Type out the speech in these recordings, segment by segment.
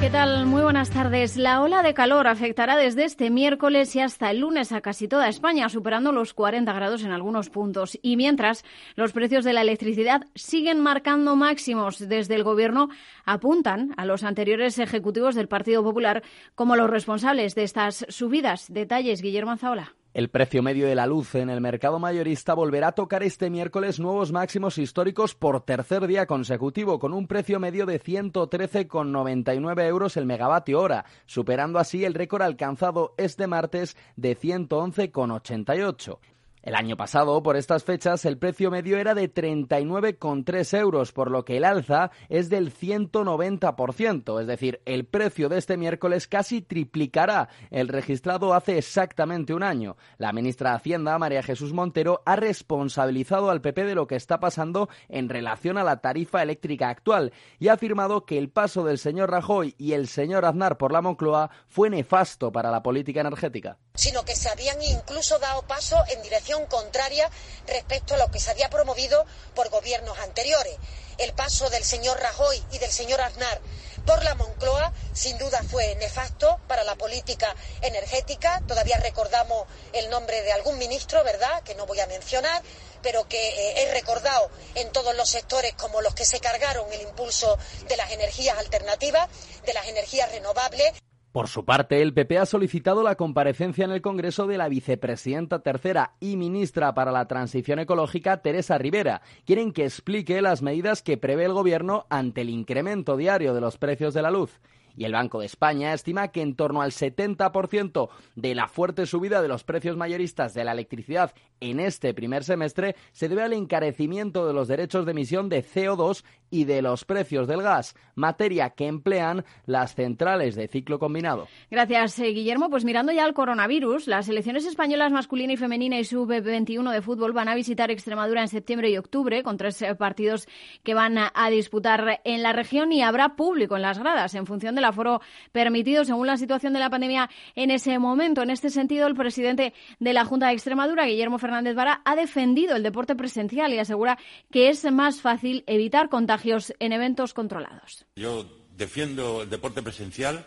¿Qué tal? Muy buenas tardes. La ola de calor afectará desde este miércoles y hasta el lunes a casi toda España, superando los 40 grados en algunos puntos. Y mientras, los precios de la electricidad siguen marcando máximos. Desde el Gobierno apuntan a los anteriores ejecutivos del Partido Popular como los responsables de estas subidas. Detalles, Guillermo Zaola. El precio medio de la luz en el mercado mayorista volverá a tocar este miércoles nuevos máximos históricos por tercer día consecutivo, con un precio medio de 113,99 euros el megavatio hora, superando así el récord alcanzado este martes de 111,88. El año pasado, por estas fechas, el precio medio era de 39,3 euros, por lo que el alza es del 190%, es decir, el precio de este miércoles casi triplicará el registrado hace exactamente un año. La ministra de Hacienda, María Jesús Montero, ha responsabilizado al PP de lo que está pasando en relación a la tarifa eléctrica actual y ha afirmado que el paso del señor Rajoy y el señor Aznar por la Moncloa fue nefasto para la política energética. Sino que se habían incluso dado paso en dirección contraria respecto a lo que se había promovido por gobiernos anteriores. El paso del señor Rajoy y del señor Aznar por la Moncloa sin duda fue nefasto para la política energética. Todavía recordamos el nombre de algún ministro, ¿verdad?, que no voy a mencionar, pero que eh, es recordado en todos los sectores como los que se cargaron el impulso de las energías alternativas, de las energías renovables. Por su parte, el PP ha solicitado la comparecencia en el Congreso de la vicepresidenta tercera y ministra para la Transición Ecológica, Teresa Rivera. Quieren que explique las medidas que prevé el Gobierno ante el incremento diario de los precios de la luz. Y el Banco de España estima que en torno al 70% de la fuerte subida de los precios mayoristas de la electricidad en este primer semestre se debe al encarecimiento de los derechos de emisión de CO2 y de los precios del gas, materia que emplean las centrales de ciclo combinado. Gracias, eh, Guillermo. Pues mirando ya al coronavirus, las selecciones españolas masculina y femenina y sub-21 de fútbol van a visitar Extremadura en septiembre y octubre con tres eh, partidos que van a, disputar en la región y habrá público en las gradas en función del aforo permitido según la situación de la pandemia en ese momento. En este sentido, el presidente de la Junta de Extremadura, Guillermo Fernández Vara ha defendido el deporte presencial y asegura que es más fácil evitar contagios en eventos controlados. Yo defiendo el deporte presencial,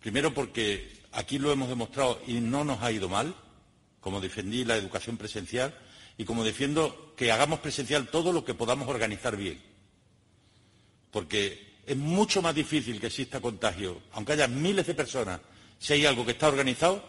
primero porque aquí lo hemos demostrado y no nos ha ido mal, como defendí la educación presencial, y como defiendo que hagamos presencial todo lo que podamos organizar bien. Porque es mucho más difícil que exista contagio, aunque haya miles de personas, si hay algo que está organizado,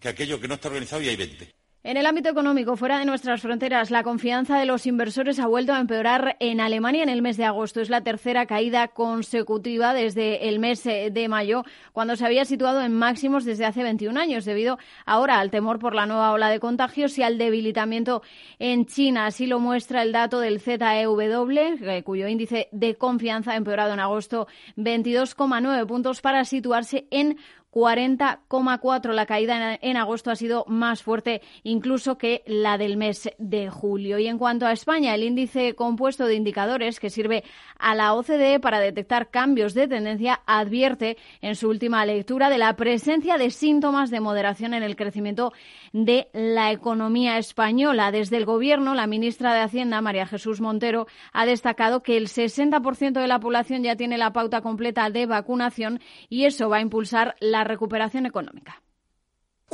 que aquello que no está organizado y hay 20. En el ámbito económico, fuera de nuestras fronteras, la confianza de los inversores ha vuelto a empeorar en Alemania en el mes de agosto. Es la tercera caída consecutiva desde el mes eh, de mayo, cuando se había situado en máximos desde hace 21 años, debido ahora al temor por la nueva ola de contagios y al debilitamiento en China. Así lo muestra el dato del ZEW, eh, cuyo índice de confianza ha empeorado en agosto 22,9 puntos para situarse en 40,4. La caída en agosto ha sido más fuerte incluso que la del mes de julio. Y en cuanto a España, el índice compuesto de indicadores que sirve a la OCDE para detectar cambios de tendencia advierte en su última lectura de la presencia de síntomas de moderación en el crecimiento de la economía española. Desde el Gobierno, la ministra de Hacienda, María Jesús Montero, ha destacado que el 60% de la población ya tiene la pauta completa de vacunación y eso va a impulsar la recuperación económica.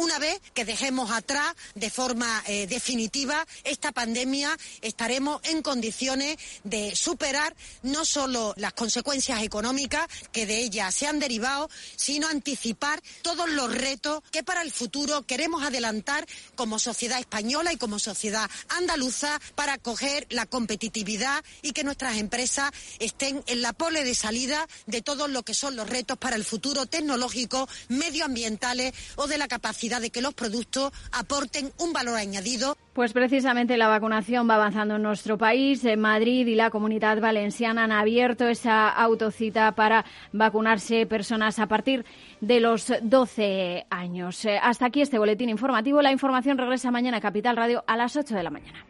Una vez que dejemos atrás de forma eh, definitiva esta pandemia, estaremos en condiciones de superar no solo las consecuencias económicas que de ella se han derivado, sino anticipar todos los retos que para el futuro queremos adelantar como sociedad española y como sociedad andaluza para coger la competitividad y que nuestras empresas estén en la pole de salida de todo lo que son los retos para el futuro tecnológico, medioambientales o de la capacidad de que los productos aporten un valor añadido. Pues precisamente la vacunación va avanzando en nuestro país. En Madrid y la comunidad valenciana han abierto esa autocita para vacunarse personas a partir de los 12 años. Eh, hasta aquí este boletín informativo. La información regresa mañana a Capital Radio a las 8 de la mañana.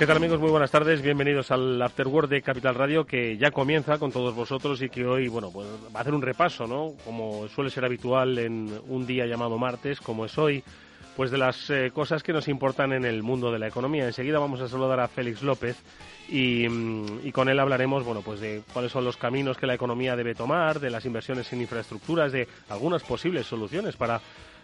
¿Qué tal amigos? Muy buenas tardes. Bienvenidos al After Work de Capital Radio que ya comienza con todos vosotros y que hoy, bueno, pues va a hacer un repaso, ¿no? Como suele ser habitual en un día llamado martes, como es hoy, pues de las eh, cosas que nos importan en el mundo de la economía. Enseguida vamos a saludar a Félix López y, mm, y, con él hablaremos, bueno, pues de cuáles son los caminos que la economía debe tomar, de las inversiones en infraestructuras, de algunas posibles soluciones para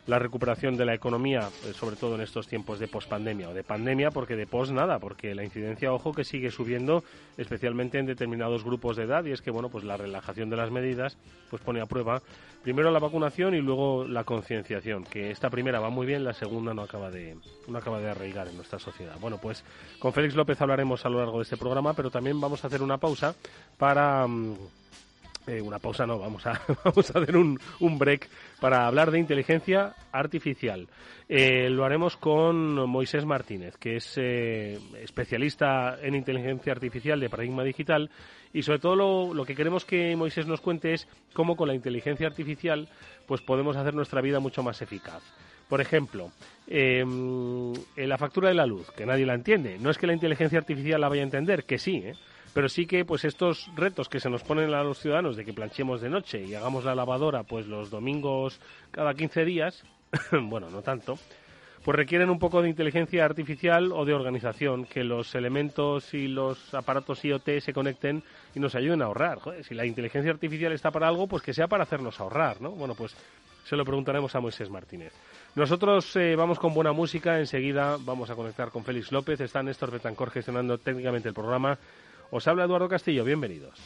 la recuperación de la economía, eh, sobre todo en estos tiempos de pospandemia o de pandemia, porque de pos nada, porque la incidencia, ojo, que sigue subiendo, especialmente en determinados grupos de edad, y es que, bueno, pues la relajación de las medidas, pues pone a prueba primero la vacunación y luego la concienciación, que esta primera va muy bien, la segunda no acaba de, no acaba de arraigar en nuestra sociedad. Bueno, pues con Félix López hablaremos a lo largo de este programa, pero también vamos a hacer una pausa para... Eh, una pausa no, vamos a, vamos a hacer un, un, break para hablar de inteligencia artificial. Eh, lo haremos con Moisés Martínez, que es eh, especialista en inteligencia artificial de paradigma digital y sobre todo lo, lo, que queremos que Moisés nos cuente es cómo con la inteligencia artificial pues podemos hacer nuestra vida mucho más eficaz. Por ejemplo, em, en la factura de la luz, que nadie la entiende. No es que la inteligencia artificial la vaya a entender, que sí, ¿eh? Pero sí que pues estos retos que se nos ponen a los ciudadanos de que planchemos de noche y hagamos la lavadora pues los domingos cada 15 días, bueno, no tanto, pues requieren un poco de inteligencia artificial o de organización, que los elementos y los aparatos IoT se conecten y nos ayuden a ahorrar. si la inteligencia artificial está para algo, pues que sea para hacernos ahorrar, ¿no? Bueno, pues se lo preguntaremos a Moisés Martínez. Nosotros eh, vamos con buena música, enseguida vamos a conectar con Félix López, está Néstor Betancor gestionando técnicamente el programa os habla Eduardo Castillo, bienvenidos.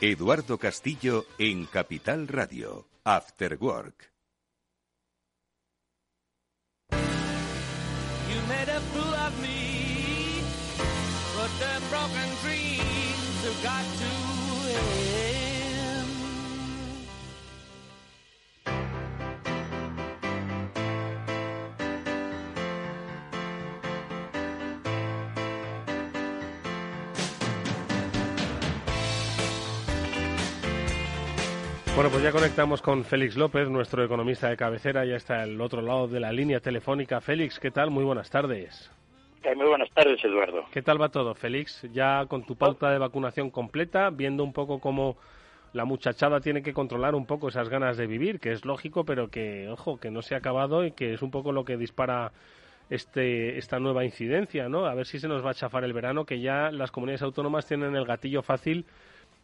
Eduardo Castillo en Capital Radio, After Work the broken dreams have got to end. Bueno, pues ya conectamos con Félix López, nuestro economista de cabecera, ya está al otro lado de la línea telefónica. Félix, ¿qué tal? Muy buenas tardes. Muy buenas tardes, Eduardo. ¿Qué tal va todo, Félix? Ya con tu pauta de vacunación completa, viendo un poco cómo la muchachada tiene que controlar un poco esas ganas de vivir, que es lógico, pero que, ojo, que no se ha acabado y que es un poco lo que dispara este, esta nueva incidencia, ¿no? A ver si se nos va a chafar el verano, que ya las comunidades autónomas tienen el gatillo fácil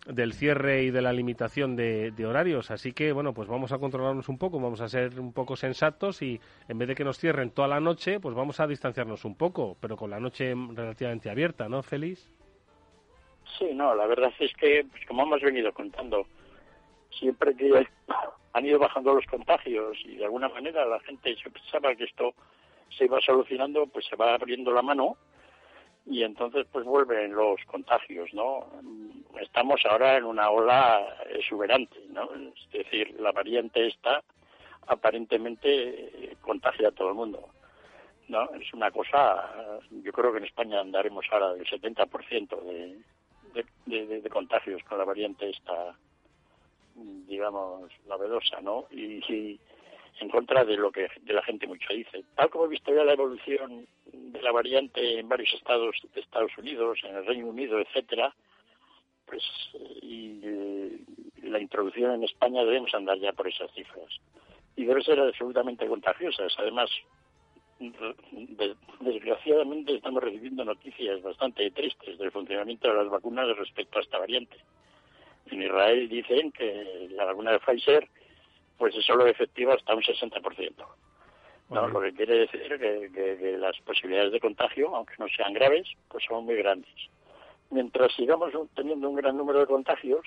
del cierre y de la limitación de, horarios. Así que, bueno, pues vamos a controlarnos un poco, vamos a ser un poco sensatos y en vez de que nos cierren toda la noche, pues vamos a distanciarnos un poco, pero con la noche relativamente abierta, ¿no, Félix? Sí, no, la verdad es que, pues como hemos venido contando, siempre que han ido bajando los contagios y de alguna manera la gente se pensaba que esto se iba solucionando, pues se va abriendo la mano y entonces pues vuelven los contagios, ¿no? Estamos ahora en una ola exuberante, ¿no? Es decir, la variante esta aparentemente contagia a todo el mundo, ¿no? Es una cosa, yo creo que en España andaremos ahora del 70% de, de, de, contagios con la variante esta, digamos, novedosa, ¿no? Y, y en contra de lo que de la gente mucho dice. Tal como he visto ya la evolución la variante en varios estados de Estados Unidos, en el Reino Unido, etcétera, pues y eh, la introducción en España debemos andar ya por esas cifras. Y debe ser absolutamente contagiosas. Además, desgraciadamente estamos recibiendo noticias bastante tristes del funcionamiento de las vacunas respecto a esta variante. En Israel dicen que la vacuna de Pfizer pues es solo efectiva hasta un 60%. ¿No? Lo que quiere decir que, que, las posibilidades de contagio, aunque no sean graves, pues son muy grandes. Mientras sigamos teniendo un gran número de contagios,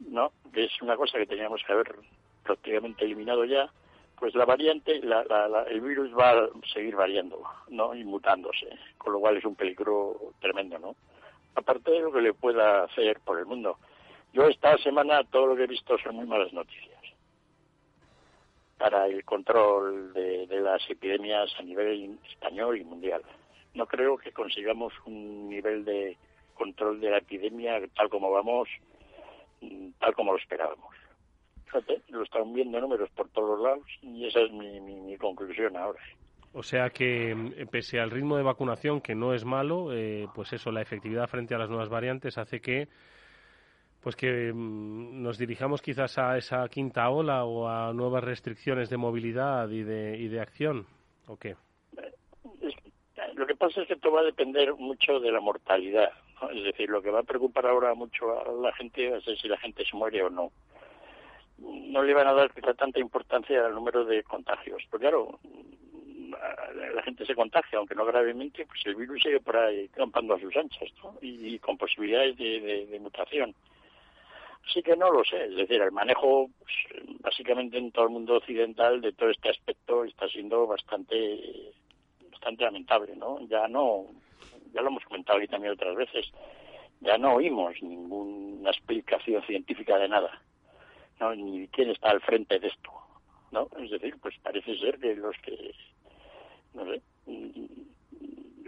¿no? que es una cosa que teníamos que haber prácticamente eliminado ya, pues la variante, la, la, el virus va a seguir variando ¿no? y mutándose, con lo cual es un peligro tremendo. ¿no? Aparte de lo que le pueda hacer por el mundo. Yo esta semana todo lo que he visto son muy malas noticias para el control de, las epidemias a nivel español y mundial. No creo que consigamos un nivel de control de la epidemia tal como vamos, mm, tal como lo esperábamos. Fíjate, lo están viendo números por todos lados y esa es mi, conclusión ahora. O sea que, mm, pese al ritmo de vacunación, que no es malo, eh, pues eso, la efectividad frente a las nuevas variantes hace que pues que mm, nos dirijamos quizás a esa quinta ola o a nuevas restricciones de movilidad y de, y de acción, ¿o qué? Lo que pasa es que esto va a depender mucho de la mortalidad. Es decir, lo que va a preocupar ahora mucho a la gente es si la gente se muere o no. No le van a dar tanta importancia al número de contagios. Pero claro, la gente se contagia, aunque no gravemente, pues el virus sigue por ahí campando a sus anchas y, con posibilidades de mutación. Sí que no lo sé, es decir, el manejo pues, básicamente en todo el mundo occidental de todo este aspecto está siendo bastante bastante lamentable, ¿no? Ya no, ya lo hemos comentado aquí también otras veces, ya no oímos ninguna explicación científica de nada, ¿no? Ni quién está al frente de esto, ¿no? Es decir, pues parece ser que los que, no sé,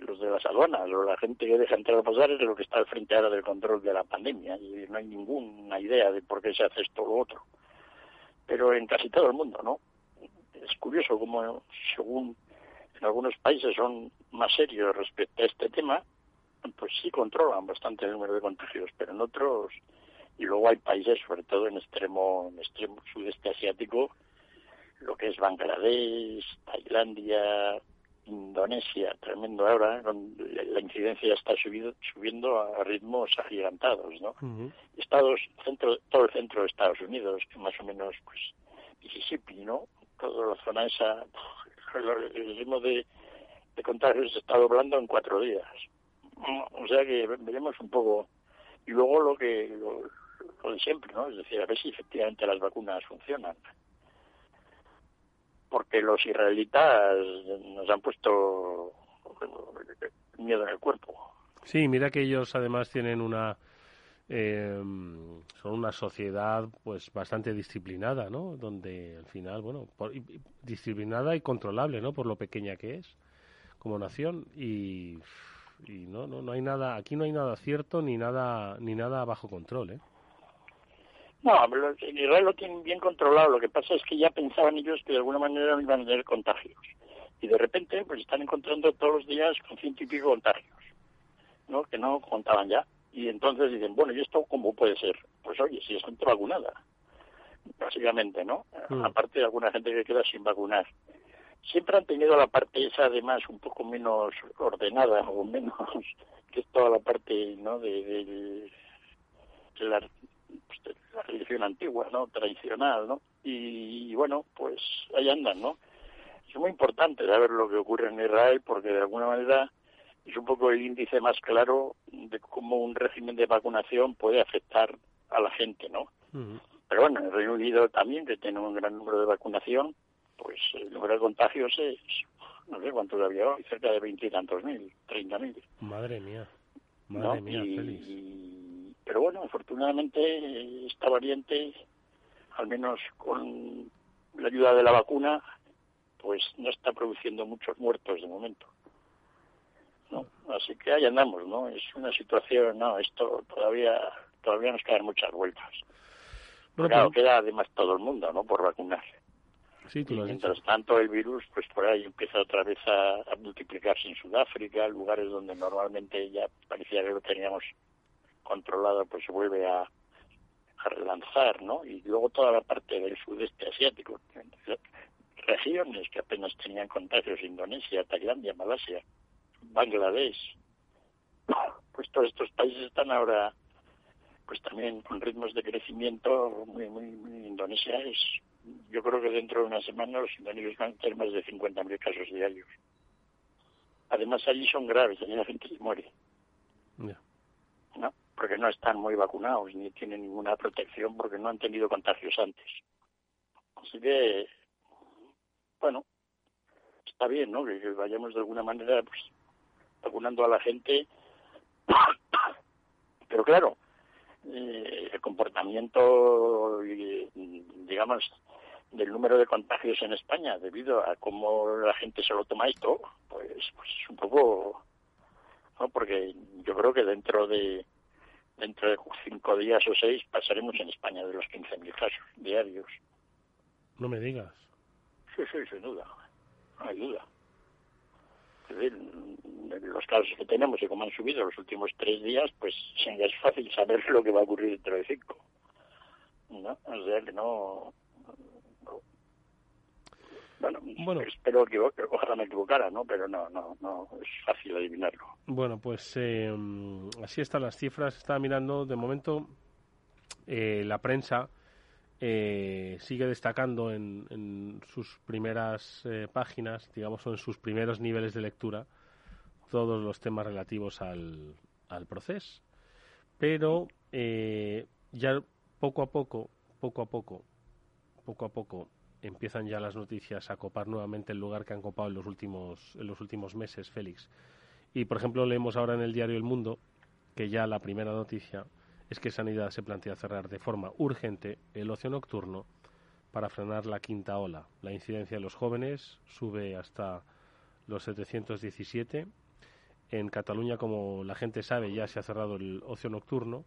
los de las aduanas o la gente que deja entrar a pasar es lo que está al frente ahora del control de la pandemia y no hay ninguna idea de por qué se hace esto o lo otro. Pero en casi todo el mundo, ¿no? Es curioso como según en algunos países son más serios respecto a este tema, pues sí controlan bastante el número de contagios, pero en otros y luego hay países, sobre todo en extremo, en extremo sudeste asiático, lo que es Bangladesh, Tailandia, Indonesia, tremendo ahora, ¿eh? la incidencia ya está subido, subiendo a ritmos agigantados, ¿no? Estados, centro, todo el centro de Estados Unidos, que más o menos, pues, Mississippi, ¿no? Toda la zona esa, el ritmo de, de contagios se está doblando en cuatro días. O sea que veremos un poco. Y luego lo que, lo, lo de siempre, ¿no? Es decir, a ver si efectivamente las vacunas funcionan porque los israelitas nos han puesto miedo en el cuerpo. Sí, mira que ellos además tienen una eh, son una sociedad pues bastante disciplinada, ¿no? Donde al final, bueno, disciplinada y controlable, ¿no? Por lo pequeña que es como nación y, y no, no no hay nada aquí no hay nada cierto ni nada ni nada bajo control, ¿eh? No, en Israel lo tienen bien controlado. Lo que pasa es que ya pensaban ellos que de alguna manera iban a tener contagios. Y de repente, pues están encontrando todos los días con ciento y pico contagios, ¿no? Que no contaban ya. Y entonces dicen, bueno, ¿y esto cómo puede ser? Pues oye, si es gente vacunada, básicamente, ¿no? Mm. Aparte de alguna gente que queda sin vacunar. Siempre han tenido la parte esa, además, un poco menos ordenada o menos que es toda la parte, ¿no? De, la, pues, la religión antigua, ¿no? Tradicional, ¿no? Y, bueno, pues ahí andan, ¿no? Es muy importante saber lo que ocurre en Israel porque de alguna manera es un poco el índice más claro de cómo un régimen de vacunación puede afectar a la gente, ¿no? Pero bueno, en el Reino Unido también, que tiene un gran número de vacunación, pues el número de contagios es, no sé cuánto había hoy, cerca de veintitantos mil, treinta mil. Madre mía, madre mía, pero bueno, afortunadamente esta variante, al menos con la ayuda de la vacuna, pues no está produciendo muchos muertos de momento. ¿no? Así que ahí andamos, ¿no? Es una situación, no, esto todavía todavía nos quedan muchas vueltas. claro, queda además todo el mundo, ¿no? Por vacunar. Sí, y mientras tanto el virus, pues por ahí empieza otra vez a, a, multiplicarse en Sudáfrica, lugares donde normalmente ya parecía que lo teníamos controlado, pues se vuelve a, a relanzar, ¿no? Y luego toda la parte del sudeste asiático, regiones que apenas tenían contagios, Indonesia, Tailandia, Malasia, Bangladesh, pues todos estos países están ahora pues también con ritmos de crecimiento muy, muy, Indonesia es yo creo que dentro de una semana los indonesios van a tener más de 50.000 casos diarios. Además allí son graves allí la gente se muere. No porque no están muy vacunados ni tienen ninguna protección porque no han tenido contagios antes. Así que bueno está bien no que vayamos de alguna manera pues vacunando a la gente. Pero claro eh, el comportamiento, digamos, del número de contagios en España debido a cómo la gente se lo toma esto, pues, pues un poco, ¿no? Porque yo creo que dentro de dentro de cinco días o seis pasaremos en España de los 15.000 casos diarios. No me digas. Sí, sí, sin duda. No hay duda los casos que tenemos y como han subido los últimos tres días, pues es fácil saber lo que va a ocurrir dentro de cinco. ¿No? O sea que no... Bueno, espero que ojalá me equivocara, ¿no? Pero no, no, no es fácil adivinarlo. Bueno, pues eh, así están las cifras. Estaba mirando, de momento, eh, la prensa eh, sigue destacando en, sus primeras eh, páginas, digamos, o en sus primeros niveles de lectura, todos los temas relativos al, al proceso. Pero eh, ya poco a poco, poco a poco, poco a poco, empiezan ya las noticias a copar nuevamente el lugar que han copado en los últimos, en los últimos meses, Félix. Y, por ejemplo, leemos ahora en el diario El Mundo que ya la primera noticia es que Sanidad se plantea cerrar de forma urgente el ocio nocturno para frenar la quinta ola. La incidencia de los jóvenes sube hasta los 717. En Cataluña, como la gente sabe, ya se ha cerrado el ocio nocturno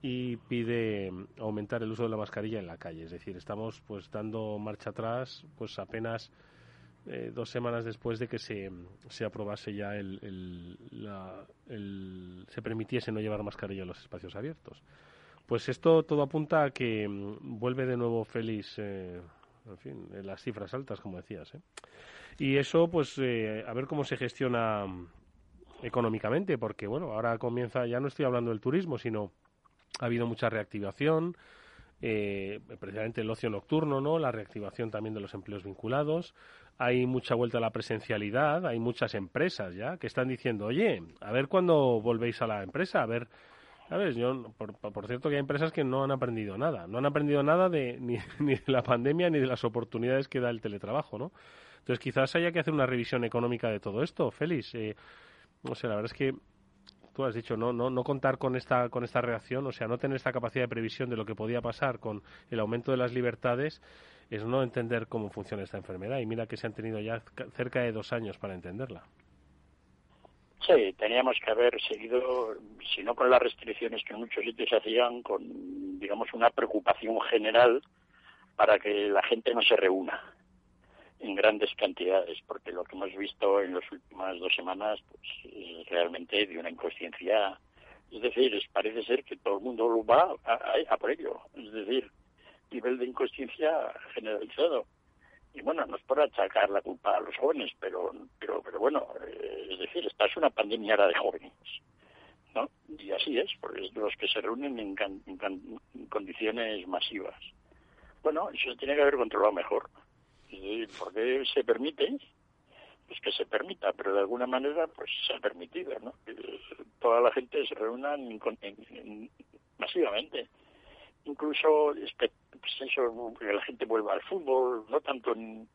y pide aumentar el uso de la mascarilla en la calle. Es decir, estamos pues dando marcha atrás, pues apenas eh, dos semanas después de que se, se aprobase ya el, el, se permitiese no llevar mascarilla en los espacios abiertos. Pues esto todo apunta a que mm, vuelve de nuevo feliz, eh, en fin, las cifras altas, como decías. ¿eh? Y eso, pues, eh, a ver cómo se gestiona mm, económicamente, porque, bueno, ahora comienza, ya no estoy hablando del turismo, sino ha habido mucha reactivación, eh, precisamente el ocio nocturno, ¿no? La reactivación también de los empleos vinculados. Hay mucha vuelta a la presencialidad, hay muchas empresas ya que están diciendo, oye, a ver cuándo volvéis a la empresa, a ver, ¿sabes? Yo, por, cierto que hay empresas que no han aprendido nada, no han aprendido nada de, ni, ni de la pandemia ni de las oportunidades que da el teletrabajo, ¿no? Entonces quizás haya que hacer una revisión económica de todo esto, Félix. Eh, no sé, la verdad es que has dicho, no, no, no contar con esta, con esta reacción, o sea, no tener esta capacidad de previsión de lo que podía pasar con el aumento de las libertades, es no entender cómo funciona esta enfermedad. Y mira que se han tenido ya cerca de dos años para entenderla. Sí, teníamos que haber seguido, si no con las restricciones que en muchos sitios se hacían, con digamos, una preocupación general para que la gente no se reúna en grandes cantidades, porque lo que hemos visto en las últimas dos semanas pues, es realmente de una inconsciencia. Es decir, parece ser que todo el mundo lo va a, por ello. Es decir, nivel de inconsciencia generalizado. Y bueno, no es por achacar la culpa a los jóvenes, pero, pero, pero bueno, eh, es decir, esta es una pandemia de jóvenes. ¿no? Y así es, porque los que se reúnen en, en condiciones masivas. Bueno, eso se tiene que haber controlado mejor. ¿Y por qué se permite? Pues que se permita, pero de alguna manera pues se ha permitido, ¿no? Que toda la gente se reúna masivamente. Incluso pues eso, que la gente vuelva al fútbol, no tanto en,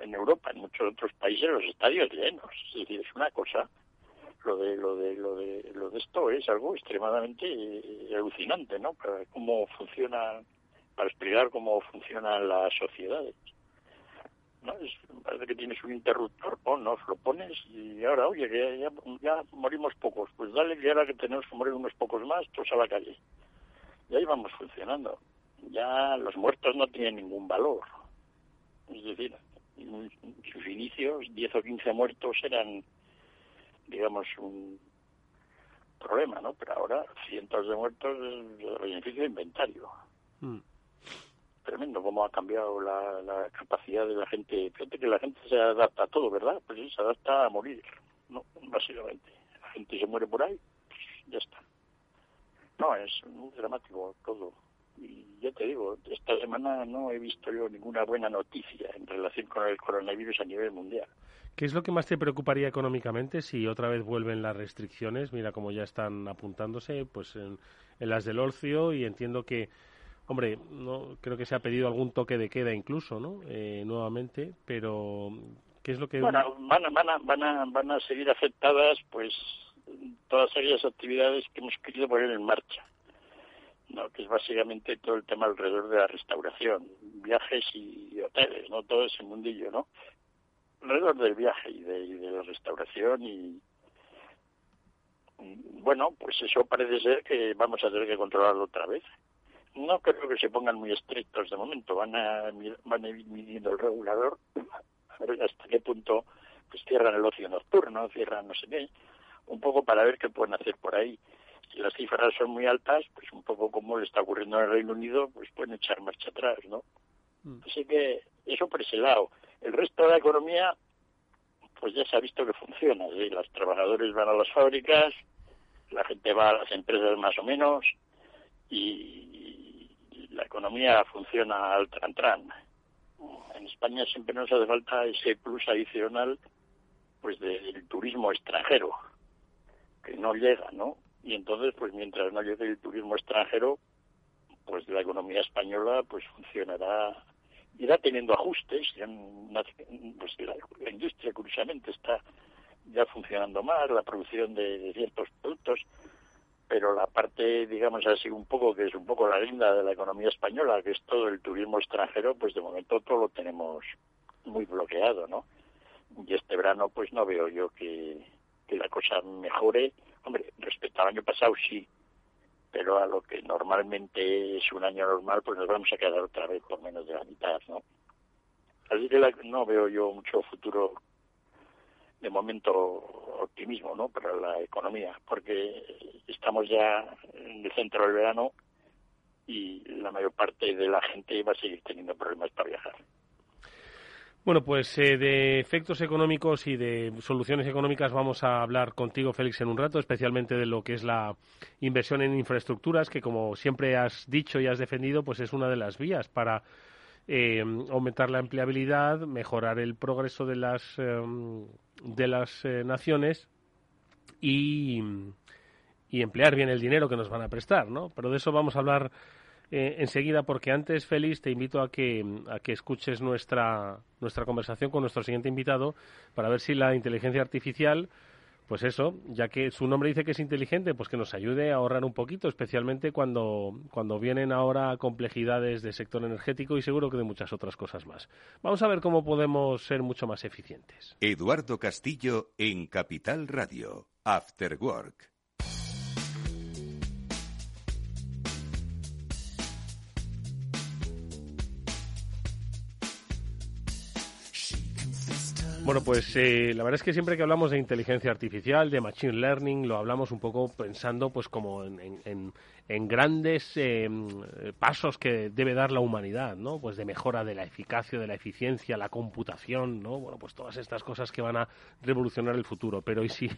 en Europa, en muchos otros países los estadios llenos. Es es una cosa lo de lo de lo de lo de esto es algo extremadamente eh, alucinante, ¿no? Para cómo funciona, para explicar cómo funcionan las sociedades. ¿No? Es, parece que tienes un interruptor, ponnos, lo pones y ahora, oye, que ya, morimos pocos, pues dale que ahora que tenemos que morir unos pocos más, todos a la calle. Y ahí vamos funcionando. Ya los muertos no tienen ningún valor. Es decir, en sus inicios, 10 o 15 muertos eran, digamos, un problema, ¿no? Pero ahora cientos de muertos es beneficio de inventario. Mm tremendo cómo ha cambiado la, capacidad de la gente. Fíjate que la gente se adapta a todo, ¿verdad? Pues sí, se adapta a morir, ¿no? Básicamente. La gente se muere por ahí, pues ya está. No, es muy dramático todo. Y ya te digo, esta semana no he visto yo ninguna buena noticia en relación con el coronavirus a nivel mundial. ¿Qué es lo que más te preocuparía económicamente si otra vez vuelven las restricciones? Mira cómo ya están apuntándose pues en, en las del Orcio y entiendo que Hombre, no creo que se ha pedido algún toque de queda incluso, ¿no? Eh, nuevamente, pero ¿qué es lo que...? Bueno, van a, van a, van a, van a seguir afectadas, pues, todas aquellas actividades que hemos querido poner en marcha, ¿no? Que es básicamente todo el tema alrededor de la restauración, viajes y hoteles, ¿no? Todo ese mundillo, ¿no? Alrededor del viaje y de, y de la restauración y, bueno, pues eso parece ser que vamos a tener que controlarlo otra vez no creo que se pongan muy estrictos de momento, van a, van a ir midiendo el regulador a ver hasta qué punto pues cierran el ocio nocturno, cierran no sé qué, un poco para ver qué pueden hacer por ahí. Si las cifras son muy altas, pues un poco como le está ocurriendo en el Reino Unido, pues pueden echar marcha atrás, ¿no? Mm. Así que eso por ese lado. El resto de la economía, pues ya se ha visto que funciona. ¿sí? Los trabajadores van a las fábricas, la gente va a las empresas más o menos, y, la economía funciona al tran-tran. En España siempre nos hace falta ese plus adicional pues del turismo extranjero, que no llega, ¿no? Y entonces, pues mientras no llegue el turismo extranjero, pues la economía española pues funcionará, irá teniendo ajustes, pues la, industria curiosamente está ya funcionando más, la producción de ciertos productos, pero la parte, digamos así, un poco que es un poco la linda de la economía española, que es todo el turismo extranjero, pues de momento todo lo tenemos muy bloqueado, ¿no? Y este verano, pues no veo yo que, que la cosa mejore. Hombre, respecto al año pasado sí, pero a lo que normalmente es un año normal, pues nos vamos a quedar otra vez por menos de la mitad, ¿no? Así que no veo yo mucho futuro de momento optimismo ¿no? para la economía, porque estamos ya en el centro del verano y la mayor parte de la gente va a seguir teniendo problemas para viajar. Bueno, pues eh, de efectos económicos y de soluciones económicas vamos a hablar contigo, Félix, en un rato, especialmente de lo que es la inversión en infraestructuras, que como siempre has dicho y has defendido, pues es una de las vías para eh, aumentar la empleabilidad, mejorar el progreso de las, em, de las eh, naciones y, y, emplear bien el dinero que nos van a prestar, ¿no? Pero de eso vamos a hablar eh, enseguida porque antes, Félix, te invito a que, a que escuches nuestra, nuestra conversación con nuestro siguiente invitado para ver si la inteligencia artificial pues eso, ya que su nombre dice que es inteligente, pues que nos ayude a ahorrar un poquito, especialmente cuando, cuando vienen ahora complejidades del sector energético y seguro que de muchas otras cosas más. Vamos a ver cómo podemos ser mucho más eficientes. Eduardo Castillo en Capital Radio, After Work. Bueno, pues eh, la verdad es que siempre que hablamos de inteligencia artificial, de machine learning, lo hablamos un poco pensando pues como en, en, grandes eh, pasos que debe dar la humanidad, ¿no? Pues de mejora de la eficacia, de la eficiencia, la computación, ¿no? Bueno, pues todas estas cosas que van a revolucionar el futuro. Pero y si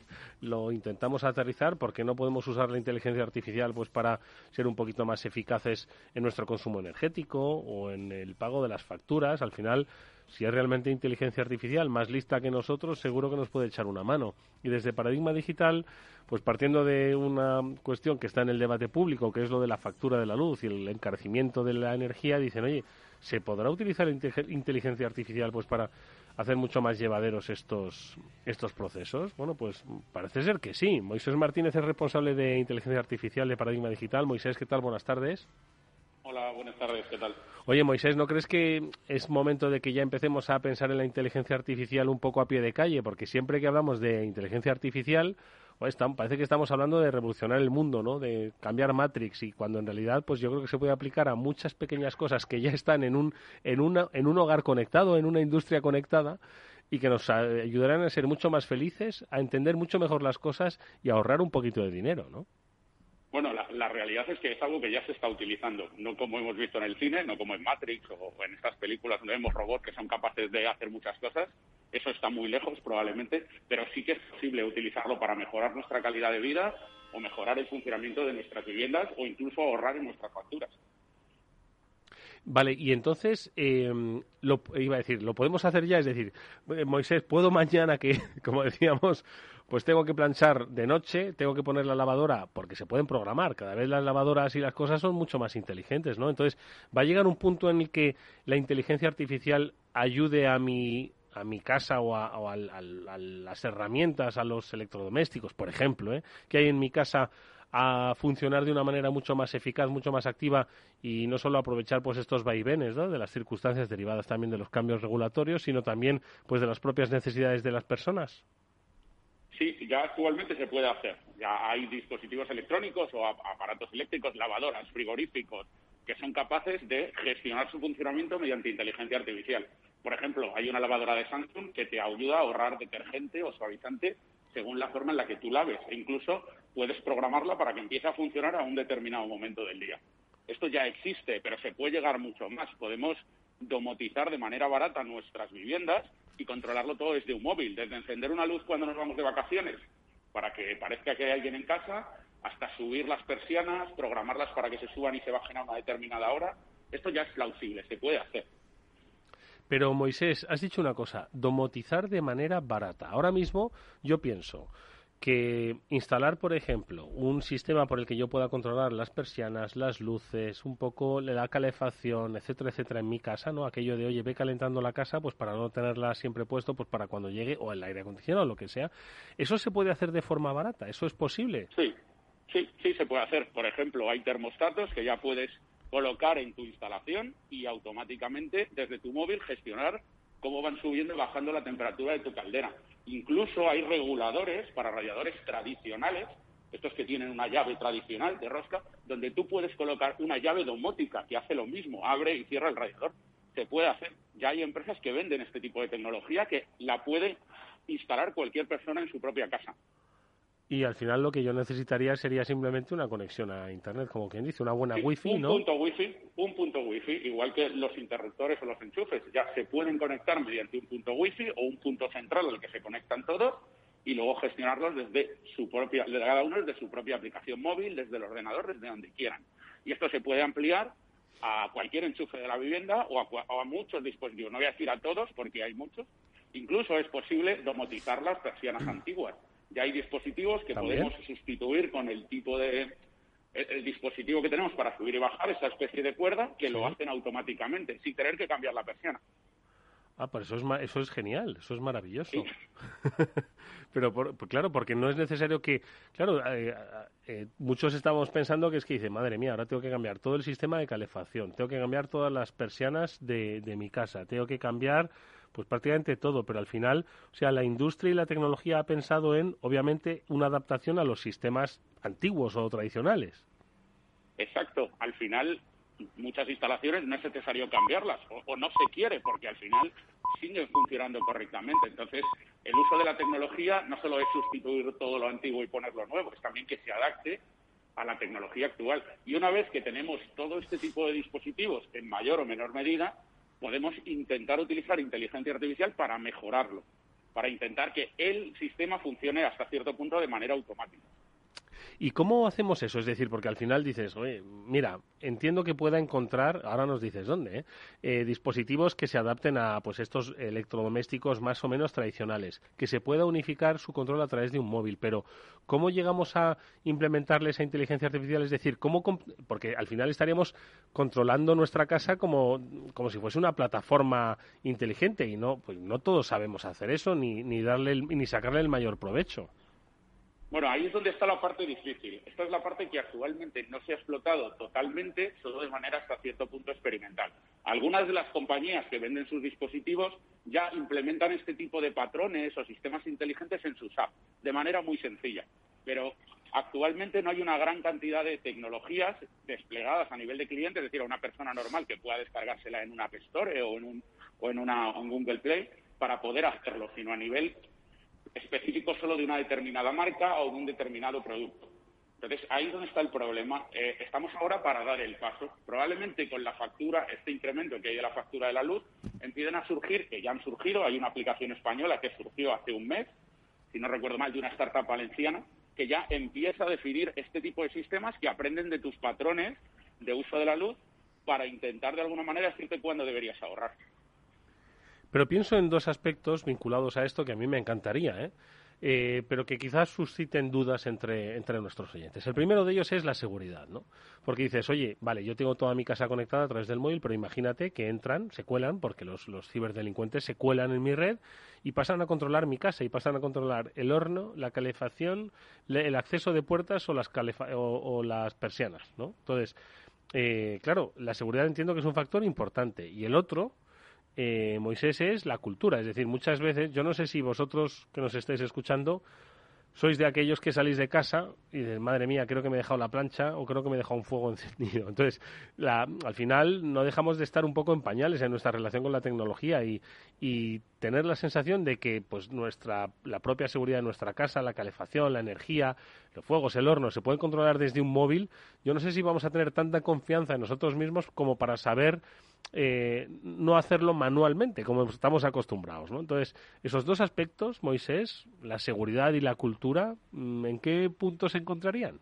lo intentamos aterrizar, porque no podemos usar la inteligencia artificial pues para ser un poquito más eficaces en nuestro consumo energético o en el pago de las facturas? Al final si es realmente inteligencia artificial más lista que nosotros, seguro que nos puede echar una mano. Y desde Paradigma Digital, pues partiendo de una cuestión que está en el debate público, que es lo de la factura de la luz y el encarecimiento de la energía, dicen, oye, ¿se podrá utilizar inteligencia artificial pues para hacer mucho más llevaderos estos, estos procesos? Bueno, pues parece ser que sí. Moisés Martínez es responsable de inteligencia artificial de Paradigma Digital. Moisés, ¿qué tal? Buenas tardes. Hola, buenas tardes, ¿qué tal? Oye, Moisés, ¿no crees que es momento de que ya empecemos a pensar en la inteligencia artificial un poco a pie de calle? Porque siempre que hablamos de inteligencia artificial, pues, parece que estamos hablando de revolucionar el mundo, ¿no? De cambiar Matrix y cuando en realidad, pues yo creo que se puede aplicar a muchas pequeñas cosas que ya están en un, en una, en un hogar conectado, en una industria conectada y que nos ayudarán a ser mucho más felices, a entender mucho mejor las cosas y a ahorrar un poquito de dinero, ¿no? La, realidad es que es algo que ya se está utilizando, no como hemos visto en el cine, no como en Matrix o en estas películas donde vemos robots que son capaces de hacer muchas cosas. Eso está muy lejos probablemente, pero sí que es posible utilizarlo para mejorar nuestra calidad de vida o mejorar el funcionamiento de nuestras viviendas o incluso ahorrar en nuestras facturas. Vale, y entonces, eh, lo, iba a decir, lo podemos hacer ya, es decir, eh, Moisés, ¿puedo mañana que, como decíamos, pues tengo que planchar de noche, tengo que poner la lavadora, porque se pueden programar, cada vez las lavadoras y las cosas son mucho más inteligentes, ¿no? Entonces, va a llegar un punto en el que la inteligencia artificial ayude a mi, a mi casa o, a, las herramientas, a los electrodomésticos, por ejemplo, ¿eh? que hay en mi casa a funcionar de una manera mucho más eficaz, mucho más activa y no solo aprovechar pues estos vaivenes ¿no? de las circunstancias derivadas también de los cambios regulatorios, sino también pues de las propias necesidades de las personas. Sí, ya actualmente se puede hacer. Ya hay dispositivos electrónicos o aparatos eléctricos, lavadoras, frigoríficos, que son capaces de gestionar su funcionamiento mediante inteligencia artificial. Por ejemplo, hay una lavadora de Samsung que te ayuda a ahorrar detergente o suavizante según la forma en la que tú laves. E incluso puedes programarla para que empiece a funcionar a un determinado momento del día. Esto ya existe, pero se puede llegar mucho más. Podemos domotizar de manera barata nuestras viviendas y controlarlo todo desde un móvil, desde encender una luz cuando nos vamos de vacaciones para que parezca que hay alguien en casa, hasta subir las persianas, programarlas para que se suban y se bajen a una determinada hora. Esto ya es plausible, se puede hacer. Pero Moisés, has dicho una cosa, domotizar de manera barata. Ahora mismo yo pienso, que instalar, por ejemplo, un sistema por el que yo pueda controlar las persianas, las luces, un poco la calefacción, etcétera, etcétera, en mi casa, ¿no? Aquello de, oye, ve calentando la casa, pues para no tenerla siempre puesto, pues para cuando llegue, o el aire acondicionado, o lo que sea. ¿Eso se puede hacer de forma barata? ¿Eso es posible? Sí, sí, sí se puede hacer. Por ejemplo, hay termostatos que ya puedes colocar en tu instalación y automáticamente desde tu móvil gestionar cómo van subiendo y bajando la temperatura de tu caldera. Incluso hay reguladores para radiadores tradicionales, estos que tienen una llave tradicional de rosca, donde tú puedes colocar una llave domótica que hace lo mismo, abre y cierra el radiador. Se puede hacer. Ya hay empresas que venden este tipo de tecnología que la puede instalar cualquier persona en su propia casa. Y al final lo que yo necesitaría sería simplemente una conexión a Internet, como quien dice, una buena wifi, un Punto wifi, un punto wifi, igual que los interruptores o los enchufes, ya se pueden conectar mediante un punto wifi o un punto central al que se conectan todos y luego gestionarlos desde su propia, cada uno desde su propia aplicación móvil, desde el ordenador, desde donde quieran. Y esto se puede ampliar a cualquier enchufe de la vivienda o a, a muchos dispositivos. No voy a decir a todos porque hay muchos. Incluso es posible domotizar las persianas antiguas ya hay dispositivos que podemos sustituir con el tipo de el, dispositivo que tenemos para subir y bajar esa especie de cuerda que lo hacen automáticamente sin tener que cambiar la persiana. Ah, pero eso es, eso es genial, eso es maravilloso. pero por, claro, porque no es necesario que, claro, eh, eh, muchos estamos pensando que es que dice, madre mía, ahora tengo que cambiar todo el sistema de calefacción, tengo que cambiar todas las persianas de, de mi casa, tengo que cambiar pues prácticamente todo, pero al final, o sea, la industria y la tecnología ha pensado en, obviamente, una adaptación a los sistemas antiguos o tradicionales. Exacto. Al final, muchas instalaciones no es necesario cambiarlas o, no se quiere porque al final siguen funcionando correctamente. Entonces, el uso de la tecnología no solo es sustituir todo lo antiguo y ponerlo nuevo, es también que se adapte a la tecnología actual. Y una vez que tenemos todo este tipo de dispositivos en mayor o menor medida, podemos intentar utilizar inteligencia artificial para mejorarlo, para intentar que el sistema funcione hasta cierto punto de manera automática. ¿Y cómo hacemos eso? Es decir, porque al final dices, oye, mira, entiendo que pueda encontrar, ahora nos dices dónde, ¿eh? Eh, dispositivos que se adapten a pues estos electrodomésticos más o menos tradicionales, que se pueda unificar su control a través de un móvil, pero ¿cómo llegamos a implementarle esa inteligencia artificial? Es decir, ¿cómo porque al final estaríamos controlando nuestra casa como, como si fuese una plataforma inteligente y no, pues no todos sabemos hacer eso ni, ni darle ni sacarle el mayor provecho. Bueno, ahí es donde está la parte difícil. Esta es la parte que actualmente no se ha explotado totalmente, solo de manera hasta cierto punto experimental. Algunas de las compañías que venden sus dispositivos ya implementan este tipo de patrones o sistemas inteligentes en sus apps, de manera muy sencilla. Pero actualmente no hay una gran cantidad de tecnologías desplegadas a nivel de cliente, es decir, a una persona normal que pueda descargársela en una App Store o en, un, o en una en Google Play para poder hacerlo, sino a nivel específico solo de una determinada marca o de un determinado producto. Entonces, ahí es donde está el problema. Eh, estamos ahora para dar el paso. Probablemente con la factura, este incremento que hay de la factura de la luz, empiecen a surgir, que ya han surgido, hay una aplicación española que surgió hace un mes, si no recuerdo mal, de una startup valenciana, que ya empieza a definir este tipo de sistemas que aprenden de tus patrones de uso de la luz para intentar de alguna manera decirte cuándo deberías ahorrar. Pero pienso en dos aspectos vinculados a esto que a mí me encantaría, ¿eh? Eh, pero que quizás susciten dudas entre, entre nuestros oyentes. El primero de ellos es la seguridad, ¿no? Porque dices, oye, vale, yo tengo toda mi casa conectada a través del móvil, pero imagínate que entran, se cuelan, porque los, ciberdelincuentes se cuelan en mi red y pasan a controlar mi casa y pasan a controlar el horno, la calefacción, el acceso de puertas o las, o, las persianas, ¿no? Entonces, eh, claro, la seguridad entiendo que es un factor importante. Y el otro eh, Moisés es la cultura. Es decir, muchas veces, yo no sé si vosotros que nos estáis escuchando sois de aquellos que salís de casa y dices, madre mía, creo que me he dejado la plancha o creo que me he dejado un fuego encendido. Entonces, al final no dejamos de estar un poco en pañales en nuestra relación con la tecnología y, y tener la sensación de que pues nuestra la propia seguridad de nuestra casa, la calefacción, la energía, los fuegos, el horno, se puede controlar desde un móvil. Yo no sé si vamos a tener tanta confianza en nosotros mismos como para saber eh, no hacerlo manualmente, como estamos acostumbrados. ¿no? Entonces, esos dos aspectos, Moisés, la seguridad y la cultura, mm, ¿en qué puntos se encontrarían?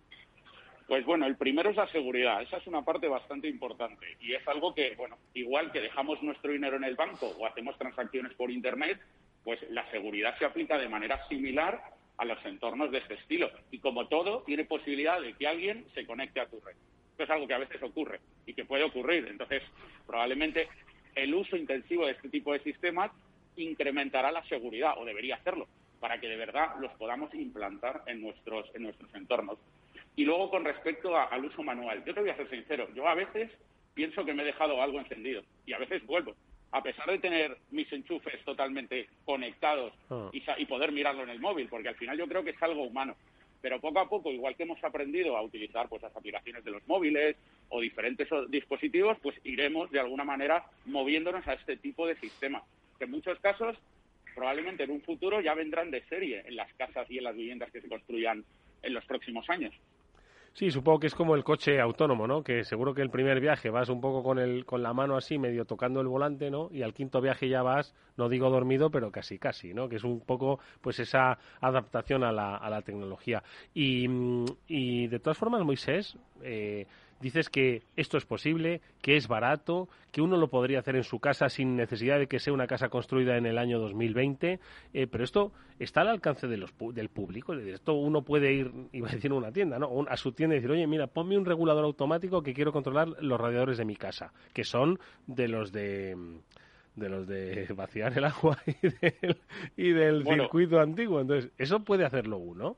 Pues bueno, el primero es la seguridad. Esa es una parte bastante importante y es algo que, bueno, igual que dejamos nuestro dinero en el banco o hacemos transacciones por Internet, pues la seguridad se aplica de manera similar a los entornos de este estilo. Y como todo, tiene posibilidad de que alguien se conecte a tu red. Esto es algo que a veces ocurre y que puede ocurrir. Entonces, probablemente el uso intensivo de este tipo de sistemas incrementará la seguridad, o debería hacerlo, para que de verdad los podamos implantar en nuestros, en nuestros entornos. Y luego, con respecto al uso manual, yo te voy a ser sincero, yo a veces pienso que me he dejado algo encendido y a veces vuelvo. A pesar de tener mis enchufes totalmente conectados ah. y, y poder mirarlo en el móvil, porque al final yo creo que es algo humano. Pero poco a poco, igual que hemos aprendido a utilizar pues las aplicaciones de los móviles o diferentes dispositivos, pues iremos de alguna manera moviéndonos a este tipo de sistemas, que en muchos casos probablemente en un futuro ya vendrán de serie en las casas y en las viviendas que se construyan en los próximos años. Sí, supongo que es como el coche autónomo, ¿no? Que seguro que el primer viaje vas un poco con, el, con la mano así, medio tocando el volante, ¿no? Y al quinto viaje ya vas, no digo dormido, pero casi, casi, ¿no? Que es un poco, pues, esa adaptación a la, a la tecnología. Y, mm, y de todas formas, Moisés, eh, dices que esto es posible, que es barato, que uno lo podría hacer en su casa sin necesidad de que sea una casa construida en el año 2020, eh, pero esto está al alcance de los, del público. Esto uno puede ir, iba a decir, a una tienda, ¿no? a su tienda y decir, oye, mira, ponme un regulador automático que quiero controlar los radiadores de mi casa, que son de los de de los de vaciar el agua y del, circuito antiguo. Entonces, eso puede hacerlo uno.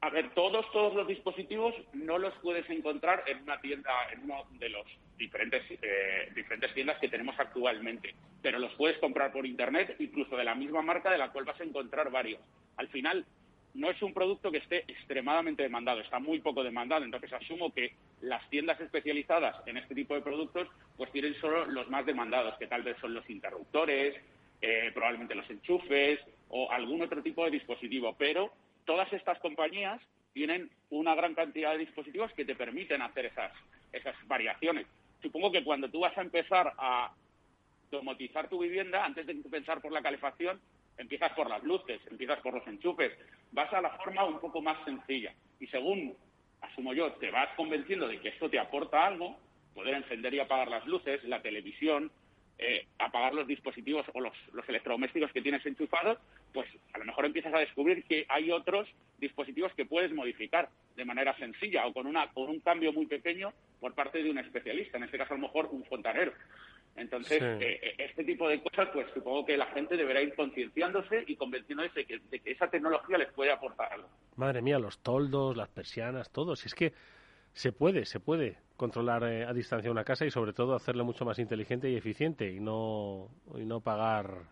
A ver, todos, todos los dispositivos no los puedes encontrar en una tienda, en uno de los diferentes, eh, diferentes tiendas que tenemos actualmente, pero los puedes comprar por internet, incluso de la misma marca de la cual vas a encontrar varios. Al final, no es un producto que esté extremadamente demandado, está muy poco demandado, entonces asumo que las tiendas especializadas en este tipo de productos pues tienen solo los más demandados, que tal vez son los interruptores, eh, probablemente los enchufes o algún otro tipo de dispositivo. Pero todas estas compañías tienen una gran cantidad de dispositivos que te permiten hacer esas, esas variaciones. Supongo que cuando tú vas a empezar a domotizar tu vivienda, antes de pensar por la calefacción, empiezas por las luces, empiezas por los enchufes, vas a la forma un poco más sencilla. Y según, asumo yo, te vas convenciendo de que esto te aporta algo, poder encender y apagar las luces, la televisión, eh, apagar los dispositivos o los, los, electrodomésticos que tienes enchufados, pues a lo mejor empiezas a descubrir que hay otros dispositivos que puedes modificar de manera sencilla o con, una, con un cambio muy pequeño por parte de un especialista, en este caso a lo mejor un fontanero. Entonces, eh, eh, este tipo de cosas, pues supongo que la gente deberá ir concienciándose y convenciéndose de que, de que esa tecnología les puede aportar algo. Madre mía, los toldos, las persianas, todo. Si es que se puede, se puede controlar eh, a distancia una casa y sobre todo hacerla mucho más inteligente y eficiente y no, y no pagar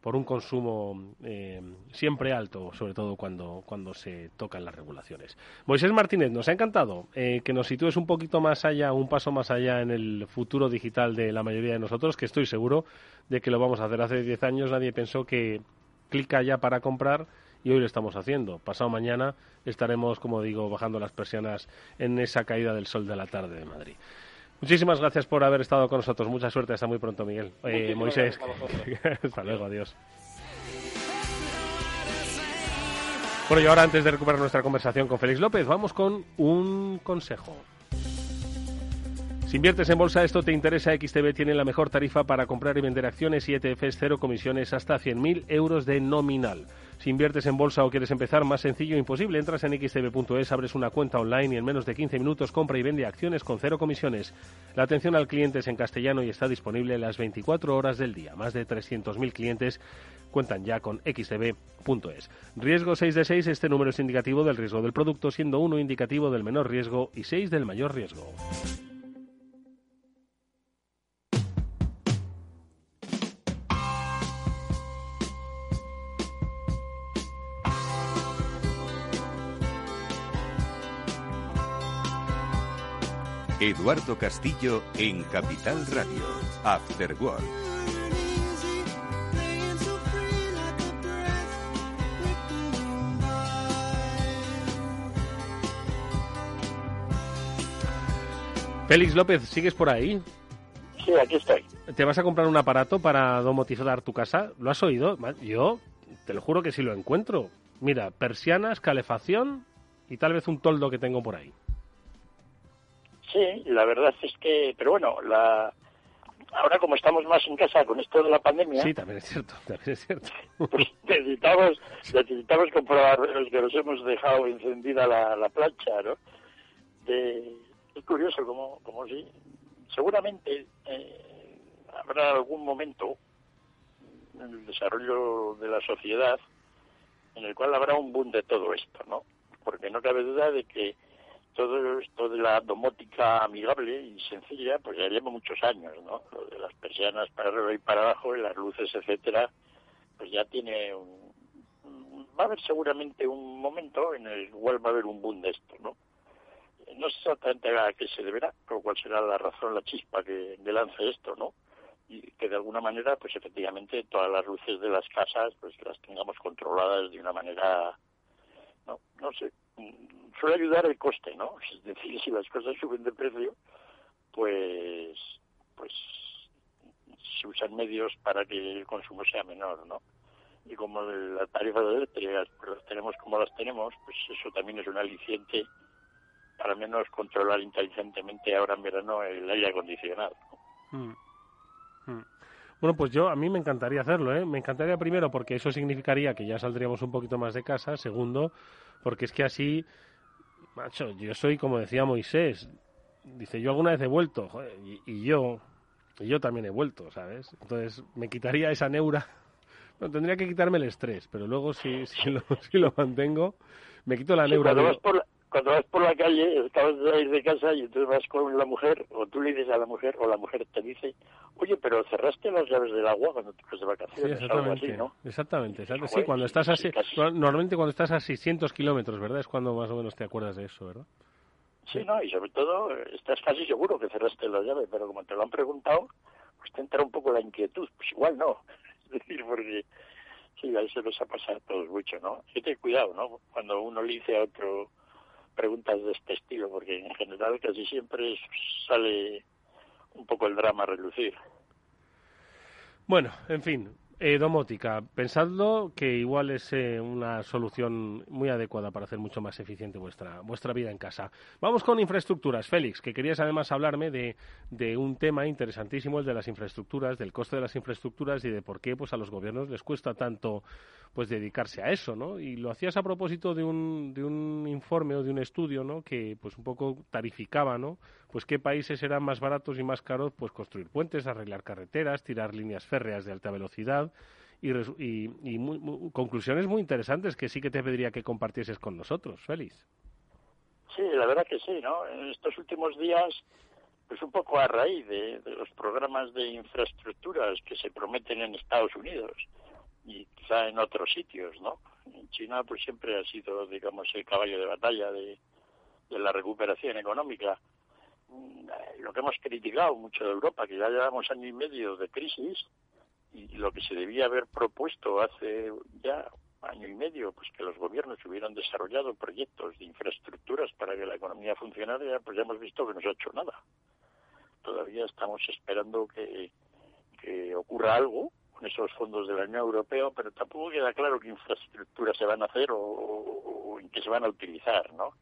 por un consumo eh, siempre alto, sobre todo cuando, cuando se tocan las regulaciones. Moisés Martínez, nos ha encantado eh, que nos sitúes un poquito más allá, un paso más allá en el futuro digital de la mayoría de nosotros, que estoy seguro de que lo vamos a hacer. Hace 10 años nadie pensó que clica ya para comprar y hoy lo estamos haciendo. Pasado mañana estaremos, como digo, bajando las persianas en esa caída del sol de la tarde de Madrid. Muchísimas gracias por haber estado con nosotros. Mucha suerte. Hasta muy pronto, Miguel. Eh, Moisés. Hasta luego. Adiós. Bueno, y ahora antes de recuperar nuestra conversación con Félix López, vamos con un consejo. Si inviertes en bolsa, esto te interesa. XTB tiene la mejor tarifa para comprar y vender acciones y ETFs, cero comisiones hasta 100.000 euros de nominal. Si inviertes en bolsa o quieres empezar, más sencillo imposible. Entras en xtb.es, abres una cuenta online y en menos de 15 minutos compra y vende acciones con cero comisiones. La atención al cliente es en castellano y está disponible las 24 horas del día. Más de 300.000 clientes cuentan ya con xtb.es. Riesgo 6 de 6, este número es indicativo del riesgo del producto, siendo 1 indicativo del menor riesgo y 6 del mayor riesgo. Eduardo Castillo en Capital Radio. After Work. Félix López, ¿sigues por ahí? Sí, aquí estoy. ¿Te vas a comprar un aparato para domotizar tu casa? ¿Lo has oído? Yo te lo juro que sí lo encuentro. Mira, persianas, calefacción y tal vez un toldo que tengo por ahí. Sí, la verdad es que, pero bueno, la ahora como estamos más en casa con esto de la pandemia, sí, también es cierto, también es cierto. Pues necesitamos, necesitamos comprobar los que nos hemos dejado encendida la, la plancha, ¿no? De, es curioso como, como si, seguramente eh, habrá algún momento en el desarrollo de la sociedad en el cual habrá un boom de todo esto, ¿no? Porque no cabe duda de que todo esto de la domótica amigable y sencilla, pues ya lleva muchos años, ¿no? Lo de las persianas para arriba y para abajo y las luces, etcétera, pues ya tiene un... Va a haber seguramente un momento en el cual va a haber un boom de esto, ¿no? No sé exactamente a qué se deberá, o cuál será la razón, la chispa que, que lance esto, ¿no? Y que de alguna manera, pues efectivamente, todas las luces de las casas, pues las tengamos controladas de una manera, no, no sé, suele ayudar el coste, ¿no? Es decir, si las cosas suben de precio, pues, pues se usan medios para que el consumo sea menor, ¿no? Y como la tarifa de eléctrica pues las tenemos como las tenemos, pues eso también es un aliciente para menos controlar inteligentemente ahora en verano el aire acondicionado. Mm. Mm. Bueno, pues yo a mí me encantaría hacerlo, ¿eh? Me encantaría primero porque eso significaría que ya saldríamos un poquito más de casa. Segundo, porque es que así, macho, yo soy como decía Moisés. Dice, yo alguna vez he vuelto, y, yo, y yo también he vuelto, ¿sabes? Entonces me quitaría esa neura. No, tendría que quitarme el estrés, pero luego si, si, lo, si lo mantengo, me quito la neura. Cuando, vas por la, cuando vas por la calle, acabas de salir de casa y entonces vas con la mujer, o tú le dices a la mujer, o la mujer te dice, oye, pero cerraste las llaves del agua cuando te vas de vacaciones, sí, algo así, ¿no? Exactamente, exactamente. Sí, cuando estás así, normalmente cuando estás a 600 kilómetros, ¿verdad? Es cuando más o menos te acuerdas de eso, ¿verdad? Sí, no, y sobre todo, estás casi seguro que cerraste la llave, pero como te lo han preguntado, pues te entra un poco la inquietud. Pues igual no. Es decir, porque sí, a eso nos ha pasado a todos mucho, ¿no? Hay que tener cuidado, ¿no? Cuando uno le dice a otro preguntas de este estilo, porque en general casi siempre sale un poco el drama a relucir. Bueno, en fin, eh, domótica, pensadlo que igual es eh, una solución muy adecuada para hacer mucho más eficiente vuestra, vuestra vida en casa. Vamos con infraestructuras. Félix, que querías además hablarme de, de un tema interesantísimo, el de las infraestructuras, del coste de las infraestructuras y de por qué pues, a los gobiernos les cuesta tanto pues dedicarse a eso, ¿no? Y lo hacías a propósito de un, de un informe o de un estudio, ¿no? Que pues un poco tarificaba, ¿no? Pues qué países eran más baratos y más caros, pues construir puentes, arreglar carreteras, tirar líneas férreas de alta velocidad y, y, conclusiones muy interesantes que sí que te pediría que compartieses con nosotros, Félix. Sí, la verdad que sí, ¿no? En estos últimos días, pues un poco a raíz de los programas de infraestructuras que se prometen en Estados Unidos, y quizá en otros sitios, ¿no? China pues siempre ha sido, digamos, el caballo de batalla de, la recuperación económica. Mm, lo que hemos criticado mucho de Europa, que ya llevamos año y medio de crisis, y lo que se debía haber propuesto hace ya año y medio, pues que los gobiernos hubieran desarrollado proyectos de infraestructuras para que la economía funcionara, pues ya hemos visto que no se ha hecho nada. Todavía estamos esperando que, ocurra algo esos fondos de la Unión Europea, pero tampoco queda claro qué infraestructuras se van a hacer o, en qué se van a utilizar, ¿no?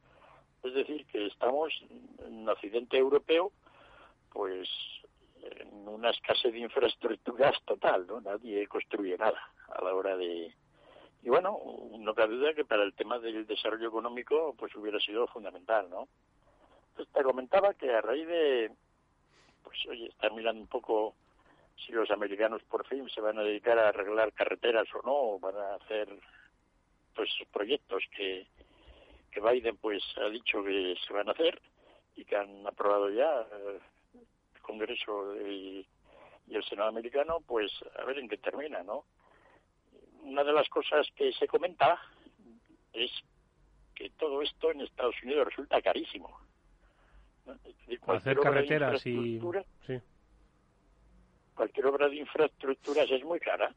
Es decir, que estamos en Occidente europeo, pues en una escasez de infraestructuras total, ¿no? Nadie construye nada a la hora de... Y bueno, no cabe duda que para el tema del desarrollo económico, pues hubiera sido fundamental, ¿no? Entonces te comentaba que a raíz de, pues oye, estar mirando un poco si los americanos por fin se van a dedicar a arreglar carreteras o no, o van a hacer pues proyectos que, que Biden pues ha dicho que se van a hacer y que han aprobado ya eh, el Congreso y, el Senado americano, pues a ver en qué termina, ¿no? Una de las cosas que se comenta es que todo esto en Estados Unidos resulta carísimo. Hacer carreteras y... Sí cualquier obra de infraestructuras es muy cara.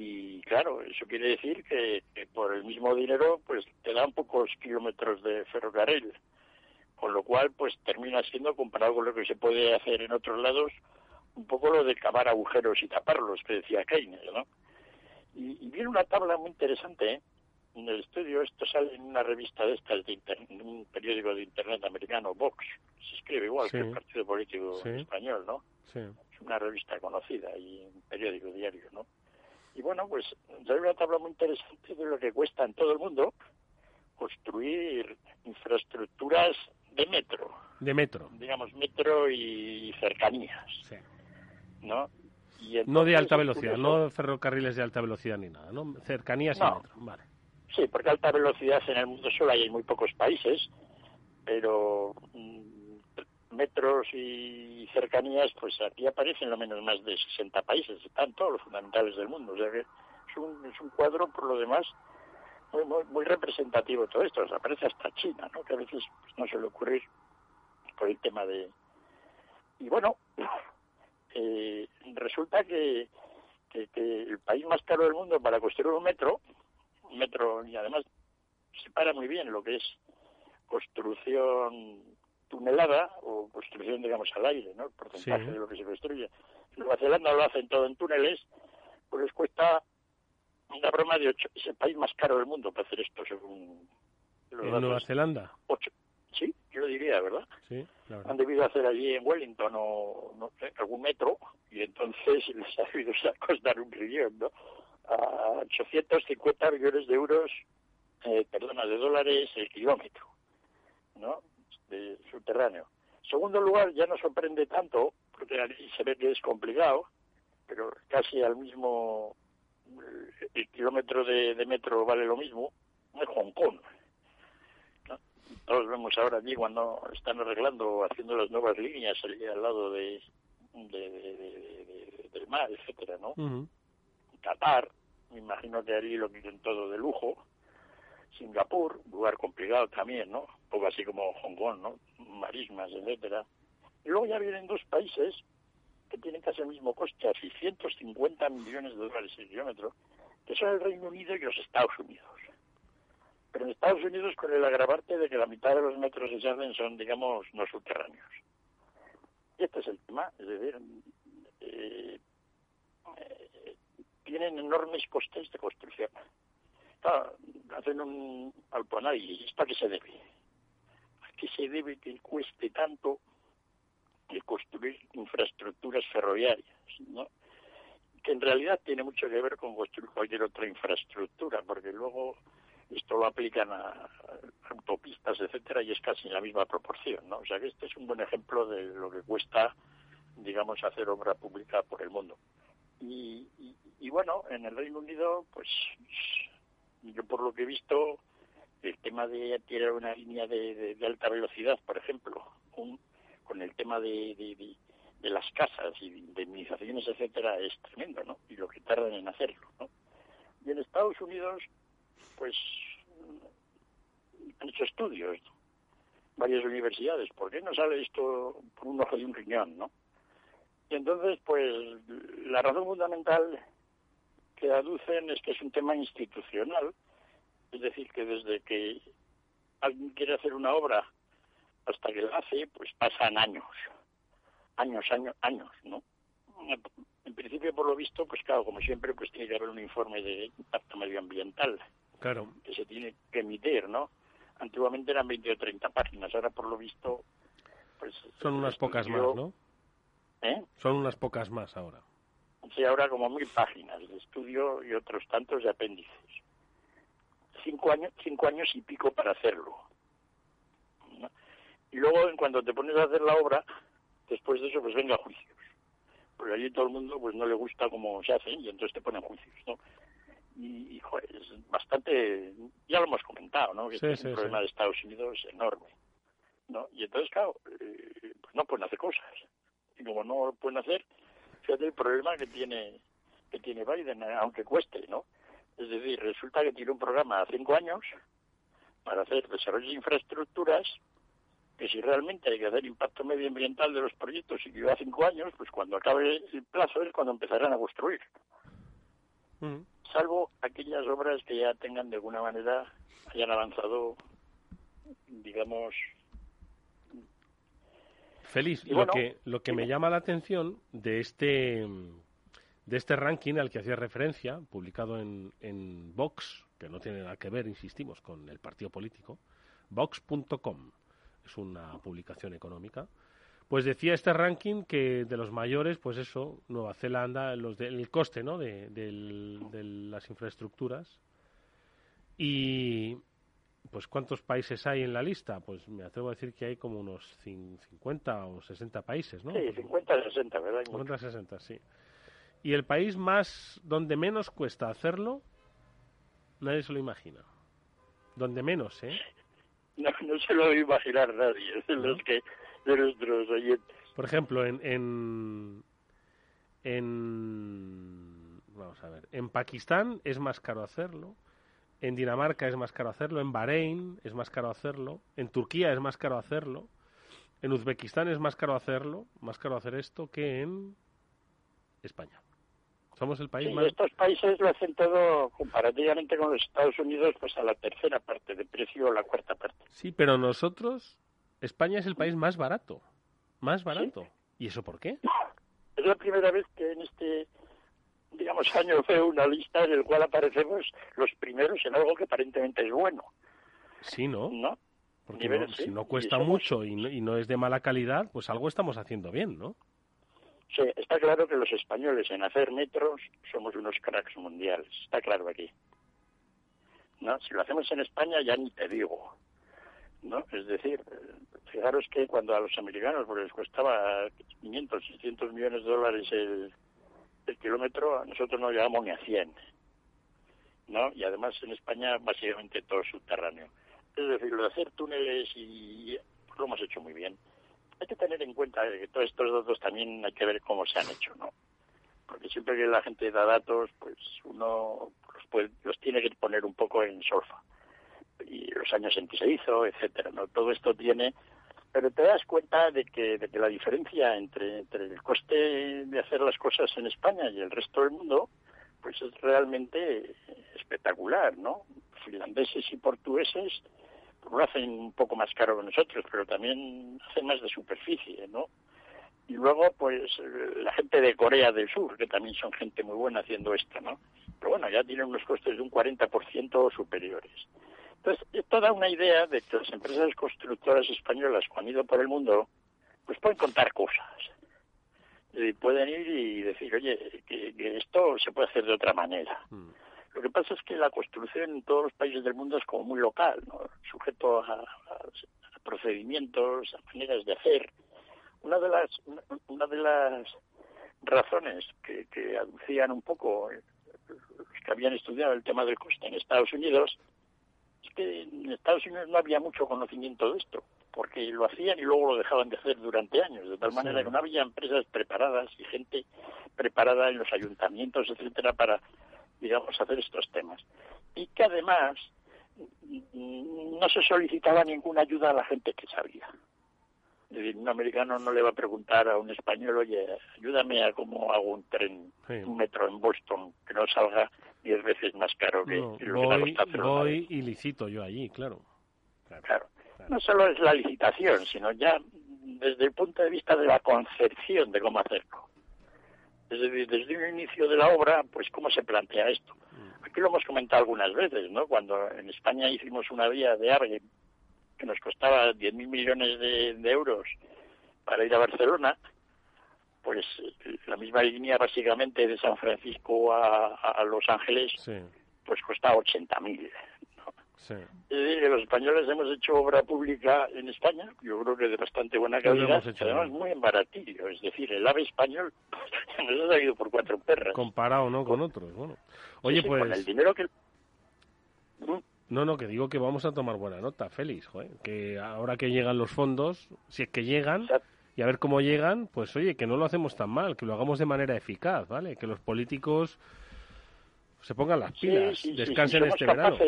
Y claro, eso quiere decir que, por el mismo dinero pues te dan pocos kilómetros de ferrocarril. Con lo cual, pues termina siendo, comparado con lo que se puede hacer en otros lados, un poco lo de cavar agujeros y taparlos, que decía Keynes, ¿no? Y, viene una tabla muy interesante, ¿eh? En el estudio, esto sale en una revista de estas, de en un periódico de internet americano, Vox. Se escribe igual que el partido político español, ¿no? Sí una revista conocida y un periódico diario, ¿no? Y bueno, pues hay una tabla muy interesante de lo que cuesta en todo el mundo construir infraestructuras de metro. De metro. Digamos, metro y cercanías. Sí. ¿No? no de alta velocidad, no ferrocarriles de alta velocidad ni nada, ¿no? Cercanías y metro, vale. Sí, porque alta velocidad en el mundo solo hay en muy pocos países, pero mm, metros y cercanías, pues aquí aparecen lo menos más de 60 países, están todos los fundamentales del mundo. O sea que es un, es un cuadro, por lo demás, muy, muy, muy representativo todo esto. aparece hasta China, ¿no? que a veces pues, no suele ocurrir por el tema de... Y bueno, eh, resulta que, que, que, el país más caro del mundo para construir un metro, un metro, y además separa muy bien lo que es construcción tunelada o construcción, digamos, al aire, ¿no? El porcentaje de lo que se construye. Nueva Zelanda lo hacen todo en túneles, pues les cuesta una broma de ocho. Es el país más caro del mundo para hacer esto, según. ¿En Nueva Zelanda? Ocho. Sí, yo lo diría, ¿verdad? Sí, Han debido hacer allí en Wellington o no sé, algún metro y entonces les ha debido costar un trillón, ¿no? A 850 millones de euros, eh, perdona, de dólares el kilómetro, ¿no? De subterráneo. Segundo lugar, ya no sorprende tanto, porque ahí se ve que es complicado, pero casi al mismo el kilómetro de, metro vale lo mismo, es Hong Kong. Todos vemos ahora allí cuando están arreglando, haciendo las nuevas líneas allí al lado de, del mar, etcétera, ¿no? Qatar, me imagino que allí lo quieren todo de lujo. Singapur, lugar complicado también, ¿no? Un poco así como Hong Kong, ¿no? Marismas, etcétera. Y luego ya vienen dos países que tienen casi el mismo coste, a 650 millones de dólares el kilómetro, que son el Reino Unido y los Estados Unidos. Pero en Estados Unidos con el agravante de que la mitad de los metros de hacen son, digamos, no subterráneos. Y este es el tema, es decir, eh, eh, tienen enormes costes de construcción. Hacen un autoanálisis, ¿esto a qué se debe? ¿A qué se debe que cueste tanto de construir infraestructuras ferroviarias, ¿no? que en realidad tiene mucho que ver con construir cualquier otra infraestructura, porque luego esto lo aplican a, autopistas, etcétera, y es casi la misma proporción, ¿no? O sea que este es un buen ejemplo de lo que cuesta, digamos, hacer obra pública por el mundo. Y, y, bueno, en el Reino Unido, pues yo por lo que he visto, el tema de tirar una línea de, de alta velocidad, por ejemplo, un, con el tema de, de, las casas y de indemnizaciones, etcétera, es tremendo, ¿no? Y lo que tardan en hacerlo, ¿no? Y en Estados Unidos, pues, han hecho estudios, varias universidades, ¿por qué no sale esto por un ojo de un riñón, no? Y entonces, pues, la razón fundamental que aducen es que es un tema institucional, es decir, que desde que alguien quiere hacer una obra hasta que lo hace, pues pasan años, años, años, años, ¿no? En principio, por lo visto, pues claro, como siempre, pues tiene que haber un informe de impacto medioambiental. Claro. Que se tiene que emitir, ¿no? Antiguamente eran 20 o 30 páginas, ahora por lo visto, pues... Son unas pocas más, ¿no? ¿Eh? Son unas pocas más ahora. Sí, ahora como mil páginas de estudio y otros tantos de apéndices. Cinco años, cinco años y pico para hacerlo. Y luego, en cuanto te pones a hacer la obra, después de eso, pues venga juicios. Porque allí todo el mundo pues no le gusta cómo se hacen y entonces te ponen juicios, ¿no? Y, joder, es bastante... Ya lo hemos comentado, ¿no? Que es un problema de Estados Unidos enorme, ¿no? Y entonces, claro, eh, pues no pueden hacer cosas. Y como no lo pueden hacer, fíjate el problema que tiene que tiene Biden, aunque cueste, ¿no? Es decir, resulta que tiene un programa a cinco años para hacer desarrollo de infraestructuras que si realmente hay que hacer impacto medioambiental de los proyectos y que lleva cinco años, pues cuando acabe el plazo es cuando empezarán a construir. Mm. Salvo aquellas obras que ya tengan de alguna manera, hayan avanzado, digamos... Feliz, lo que, lo que me llama la atención de este, de este ranking al que hacía referencia, publicado en, en Vox, que no tiene nada que ver, insistimos, con el partido político, vox.com es una publicación económica, pues decía este ranking que de los mayores, pues eso, Nueva Zelanda, los de, el coste ¿no? de, las infraestructuras. Y pues ¿cuántos países hay en la lista? Pues me atrevo a decir que hay como unos 50 o 60 países, ¿no? Sí, 50 o 60, ¿verdad? 50 o 60, sí. Y el país más, donde menos cuesta hacerlo, nadie se lo imagina. Donde menos, ¿eh? No, no se lo a imaginar nadie, de los que de nuestros oyentes. Por ejemplo, en, en, en vamos a ver, en Pakistán es más caro hacerlo, en Dinamarca es más caro hacerlo, en Bahrein es más caro hacerlo, en Turquía es más caro hacerlo, en Uzbekistán es más caro hacerlo, más caro hacer esto que en España. Somos el país más... Estos países lo hacen todo comparativamente con los Estados Unidos, pues a la tercera parte de precio o la cuarta parte. Sí, pero nosotros, España es el país más barato. Más barato. ¿Y eso por qué? Es la primera vez que en este, digamos, año veo una lista en el cual aparecemos los primeros en algo que aparentemente es bueno. Sí, ¿no? ¿No? Porque si no cuesta mucho y y no es de mala calidad, pues algo estamos haciendo bien, ¿no? Sí, está claro que los españoles en hacer metros somos unos cracks mundiales, está claro aquí. ¿No? Si lo hacemos en España ya ni te digo. ¿No? Es decir, fijaros que cuando a los americanos pues, les costaba 500, 600 millones de dólares el, el kilómetro, nosotros no llegamos ni a 100. ¿No? Y además en España básicamente todo subterráneo. Es decir, lo de hacer túneles y lo hemos hecho muy bien hay que tener en cuenta que todos estos datos también hay que ver cómo se han hecho, ¿no? Porque siempre que la gente da datos, pues uno los, puede, los tiene que poner un poco en solfa. y los años en que se hizo, etcétera, ¿no? Todo esto tiene pero te das cuenta de que, de que la diferencia entre, entre el coste de hacer las cosas en España y el resto del mundo, pues es realmente espectacular, ¿no? Finlandeses y portugueses pues lo hacen un poco más caro que nosotros, pero también hacen más de superficie, ¿no? Y luego, pues, la gente de Corea del Sur, que también son gente muy buena haciendo esto, ¿no? Pero bueno, ya tienen unos costes de un 40% superiores. Entonces, esto da una idea de que las empresas constructoras españolas, cuando han ido por el mundo, pues pueden contar cosas. Y pueden ir y decir, oye, que, esto se puede hacer de otra manera. Mm. Lo que pasa es que la construcción en todos los países del mundo es como muy local, ¿no? sujeto a, procedimientos, a maneras de hacer. Una de las, una de las razones que, que aducían un poco los que habían estudiado el tema del coste en Estados Unidos es que en Estados Unidos no había mucho conocimiento de esto, porque lo hacían y luego lo dejaban de hacer durante años, de tal manera que no había empresas preparadas y gente preparada en los ayuntamientos, etcétera, para, digamos, hacer estos temas. Y que además no se solicitaba ninguna ayuda a la gente que sabía. Es decir, un americano no le va a preguntar a un español, oye, ayúdame a cómo hago un tren, un metro en Boston que no salga diez veces más caro que, lo voy, que Voy y licito yo allí, claro. Claro. No solo es la licitación, sino ya desde el punto de vista de la concepción de cómo hacerlo. Desde, desde un inicio de la obra, pues cómo se plantea esto. Mm. Aquí lo hemos comentado algunas veces, ¿no? Cuando en España hicimos una vía de AVE que nos costaba 10.000 millones de, de euros para ir a Barcelona, pues la misma línea básicamente de San Francisco a, Los Ángeles, pues cuesta 80.000. mil. Sí. los españoles hemos hecho obra pública en España, yo creo que de bastante buena calidad, además muy baratillo, es decir, el ave español nos ha salido por cuatro perras. Comparado, ¿no?, con, otros, bueno. Oye, pues... Con el dinero que... ¿Mm? No, no, que digo que vamos a tomar buena nota, Félix, que ahora que llegan los fondos, si es que llegan y a ver cómo llegan, pues oye, que no lo hacemos tan mal, que lo hagamos de manera eficaz, ¿vale? Que los políticos se pongan las pilas, descansen este verano.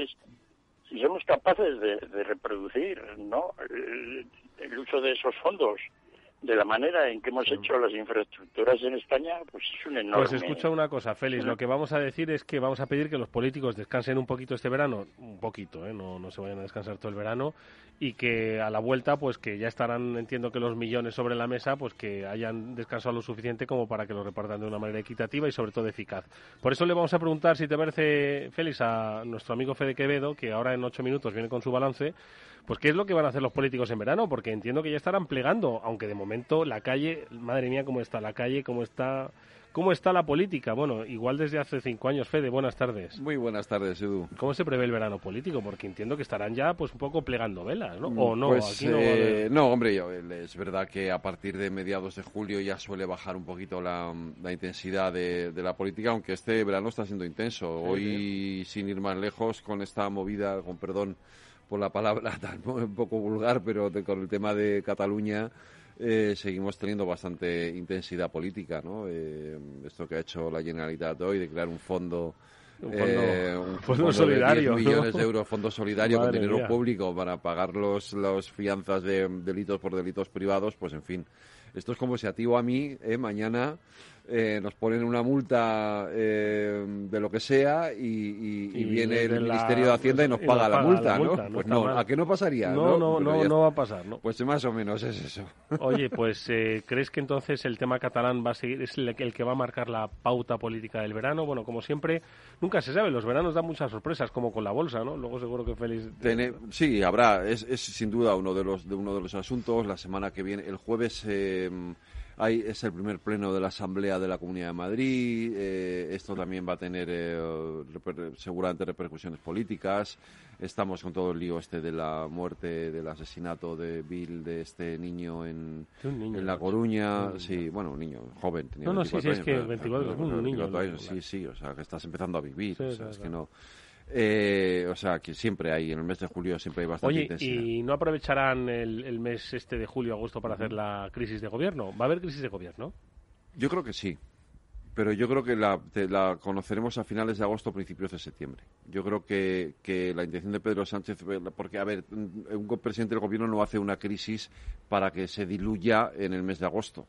Si somos capaces de, reproducir ¿no? el, uso de esos fondos de la manera en que hemos hecho las infraestructuras en España, pues es un enorme... Pues escucha una cosa, Félix, lo que vamos a decir es que vamos a pedir que los políticos descansen un poquito este verano, un poquito, ¿eh? no, no se vayan a descansar todo el verano, y que a la vuelta, pues que ya estarán, entiendo que los millones sobre la mesa, pues que hayan descansado lo suficiente como para que lo repartan de una manera equitativa y sobre todo eficaz. Por eso le vamos a preguntar, si te parece, Félix, a nuestro amigo Fede Quevedo, que ahora en ocho minutos viene con su balance, pues ¿qué es lo que van a hacer los políticos en verano? Porque entiendo que ya estarán plegando, aunque de momento la calle, madre mía, cómo está la calle, cómo está ¿Cómo está la política? Bueno, igual desde hace cinco años. Fede, buenas tardes. Muy buenas tardes, Edu. ¿Cómo se prevé el verano político? Porque entiendo que estarán ya pues un poco plegando velas, ¿no? ¿O no? Pues, eh, no, hombre, es verdad que a partir de mediados de julio ya suele bajar un poquito la, intensidad de, la política, aunque este verano está siendo intenso. Hoy, sin ir más lejos, con esta movida, con perdón por la palabra tan un poco vulgar, pero con el tema de Cataluña eh, seguimos teniendo bastante intensidad política, ¿no? Eh, esto que ha hecho la Generalitat hoy de crear un fondo un fondo, eh, solidario. De millones de euros, fondo solidario con dinero público para pagar los, los fianzas de delitos por delitos privados, pues en fin. Esto es como si a ti o a mí, eh, mañana eh, nos ponen una multa eh, de lo que sea y, viene el Ministerio de Hacienda y nos paga, la, multa, ¿no? pues no, ¿a qué no pasaría? No, no, no, no, va a pasar, ¿no? Pues más o menos es eso. Oye, pues eh, ¿crees que entonces el tema catalán va a seguir, es el, que va a marcar la pauta política del verano? Bueno, como siempre, nunca se sabe, los veranos dan muchas sorpresas, como con la bolsa, ¿no? Luego seguro que Félix... sí, habrá, es, es, sin duda uno de los, de uno de los asuntos. La semana que viene, el jueves... Eh, es el primer pleno de la Asamblea de la Comunidad de Madrid. Eh, esto también va a tener eh, seguramente repercusiones políticas. Estamos con todo el lío este de la muerte, del asesinato de Bill, de este niño en, en La Coruña. Sí, bueno, un niño joven. Tenía no, no, sí, sí, es que 24 es un niño. Sí, sí, o sea, que estás empezando a vivir. o sea, es que no eh, o sea, que siempre hay, en el mes de julio siempre hay bastante Oye, ¿y no aprovecharán el, mes este de julio-agosto para hacer la crisis de gobierno? ¿Va a haber crisis de gobierno? Yo creo que sí. pero yo creo que la, la, conoceremos a finales de agosto principios de septiembre. Yo creo que, que, la intención de Pedro Sánchez, porque, a ver, un presidente del gobierno no hace una crisis para que se diluya en el mes de agosto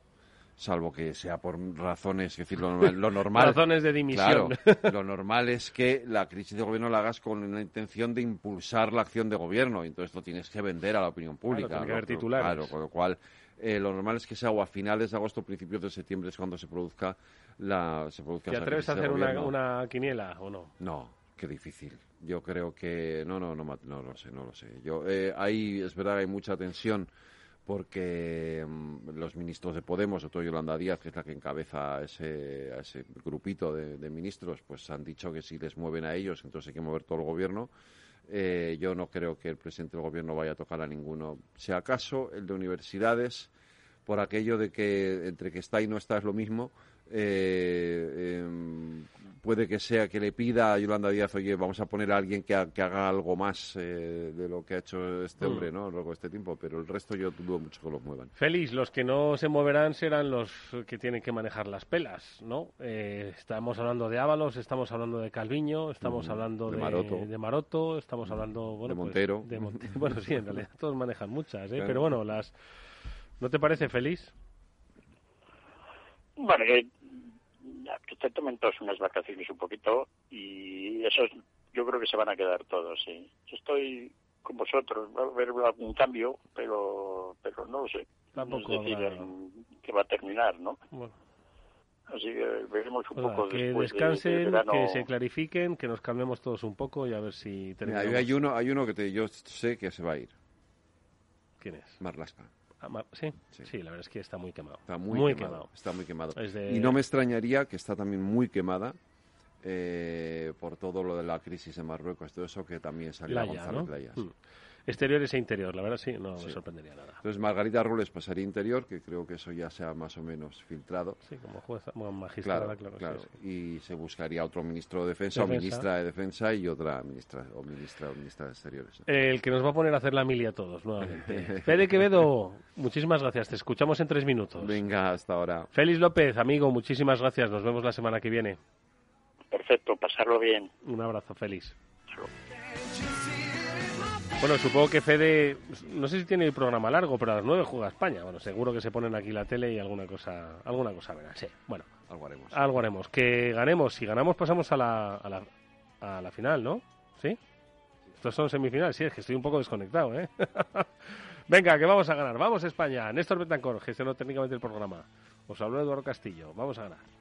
salvo que sea por razones, es decir, lo normal. razones de dimisión. lo normal es que la crisis de gobierno la hagas con la intención de impulsar la acción de gobierno, y entonces lo tienes que vender a la opinión pública. Claro, que haber titulares. Claro, con lo cual eh, lo normal es que sea o a finales de agosto o principios de septiembre es cuando se produzca la se produzca ¿Te atreves a hacer una, una, quiniela o no? No, qué difícil. Yo creo que no, no, no, no, lo sé, no lo sé. Yo eh, ahí es verdad hay mucha tensión porque mm, los ministros de Podemos, sobre todo Yolanda Díaz, que es la que encabeza ese, ese grupito de, ministros, pues han dicho que si les mueven a ellos, entonces hay que mover todo el gobierno. Eh, yo no creo que el presidente del gobierno vaya a tocar a ninguno. Si acaso el de universidades, por aquello de que entre que está y no está es lo mismo, eh, em, puede que sea que le pida a Yolanda Díaz, oye, vamos a poner a alguien que, haga algo más eh, de lo que ha hecho este mm. hombre, ¿no? A de este tiempo, pero el resto yo dudo mucho que los muevan. Félix, los que no se moverán serán los que tienen que manejar las pelas, ¿no? Eh, estamos hablando de Ábalos, estamos hablando de Calviño, estamos mm, hablando de, de, Maroto. estamos mm, hablando, bueno, de pues, Montero. bueno, sí, en realidad todos manejan muchas, ¿eh? Pero bueno, las... ¿No te parece, Félix? Bueno, que te tomen todos unas vacaciones un poquito y eso yo creo que se van a quedar todos, sí. Yo estoy con vosotros, va a haber algún cambio, pero pero no lo sé. Tampoco es decir, que va a terminar, ¿no? Así que veremos un poco que descansen, que se clarifiquen, que nos cambiemos todos un poco y a ver si terminamos. hay uno, hay uno que te, yo sé que se va a ir. ¿Quién es? Marlaska. ¿Sí? ¿Sí? la verdad es que está muy quemado. Está muy, quemado, Está muy quemado. Y no me extrañaría que está también muy quemada eh, por todo lo de la crisis en Marruecos, todo eso que también salió a Gonzalo ¿no? Mm. Exteriores e interior, la verdad sí, no me sorprendería nada. Entonces Margarita Rules pasaría interior, que creo que eso ya se ha más o menos filtrado. Sí, como jueza, como magistrada, claro. claro, Y se buscaría otro ministro de defensa, o ministra de defensa y otra ministra o ministra o ministra de exteriores. El que nos va a poner a hacer la mili a todos nuevamente. Fede Quevedo, muchísimas gracias. Te escuchamos en tres minutos. Venga, hasta ahora. Félix López, amigo, muchísimas gracias. Nos vemos la semana que viene. Perfecto, pasarlo bien. Un abrazo, Félix. Bueno, supongo que Fede, no sé si tiene el programa largo, pero a las nueve juega España. Bueno, seguro que se ponen aquí la tele y alguna cosa, alguna cosa verán. Sí, bueno. Algo haremos. Algo haremos. Que ganemos. Si ganamos pasamos a la, a la, a la final, ¿no? ¿Sí? Estos son semifinales. Sí, es que estoy un poco desconectado, ¿eh? Venga, que vamos a ganar. Vamos España. Néstor Betancor gestionó técnicamente el programa. Os habló Eduardo Castillo. Vamos a ganar.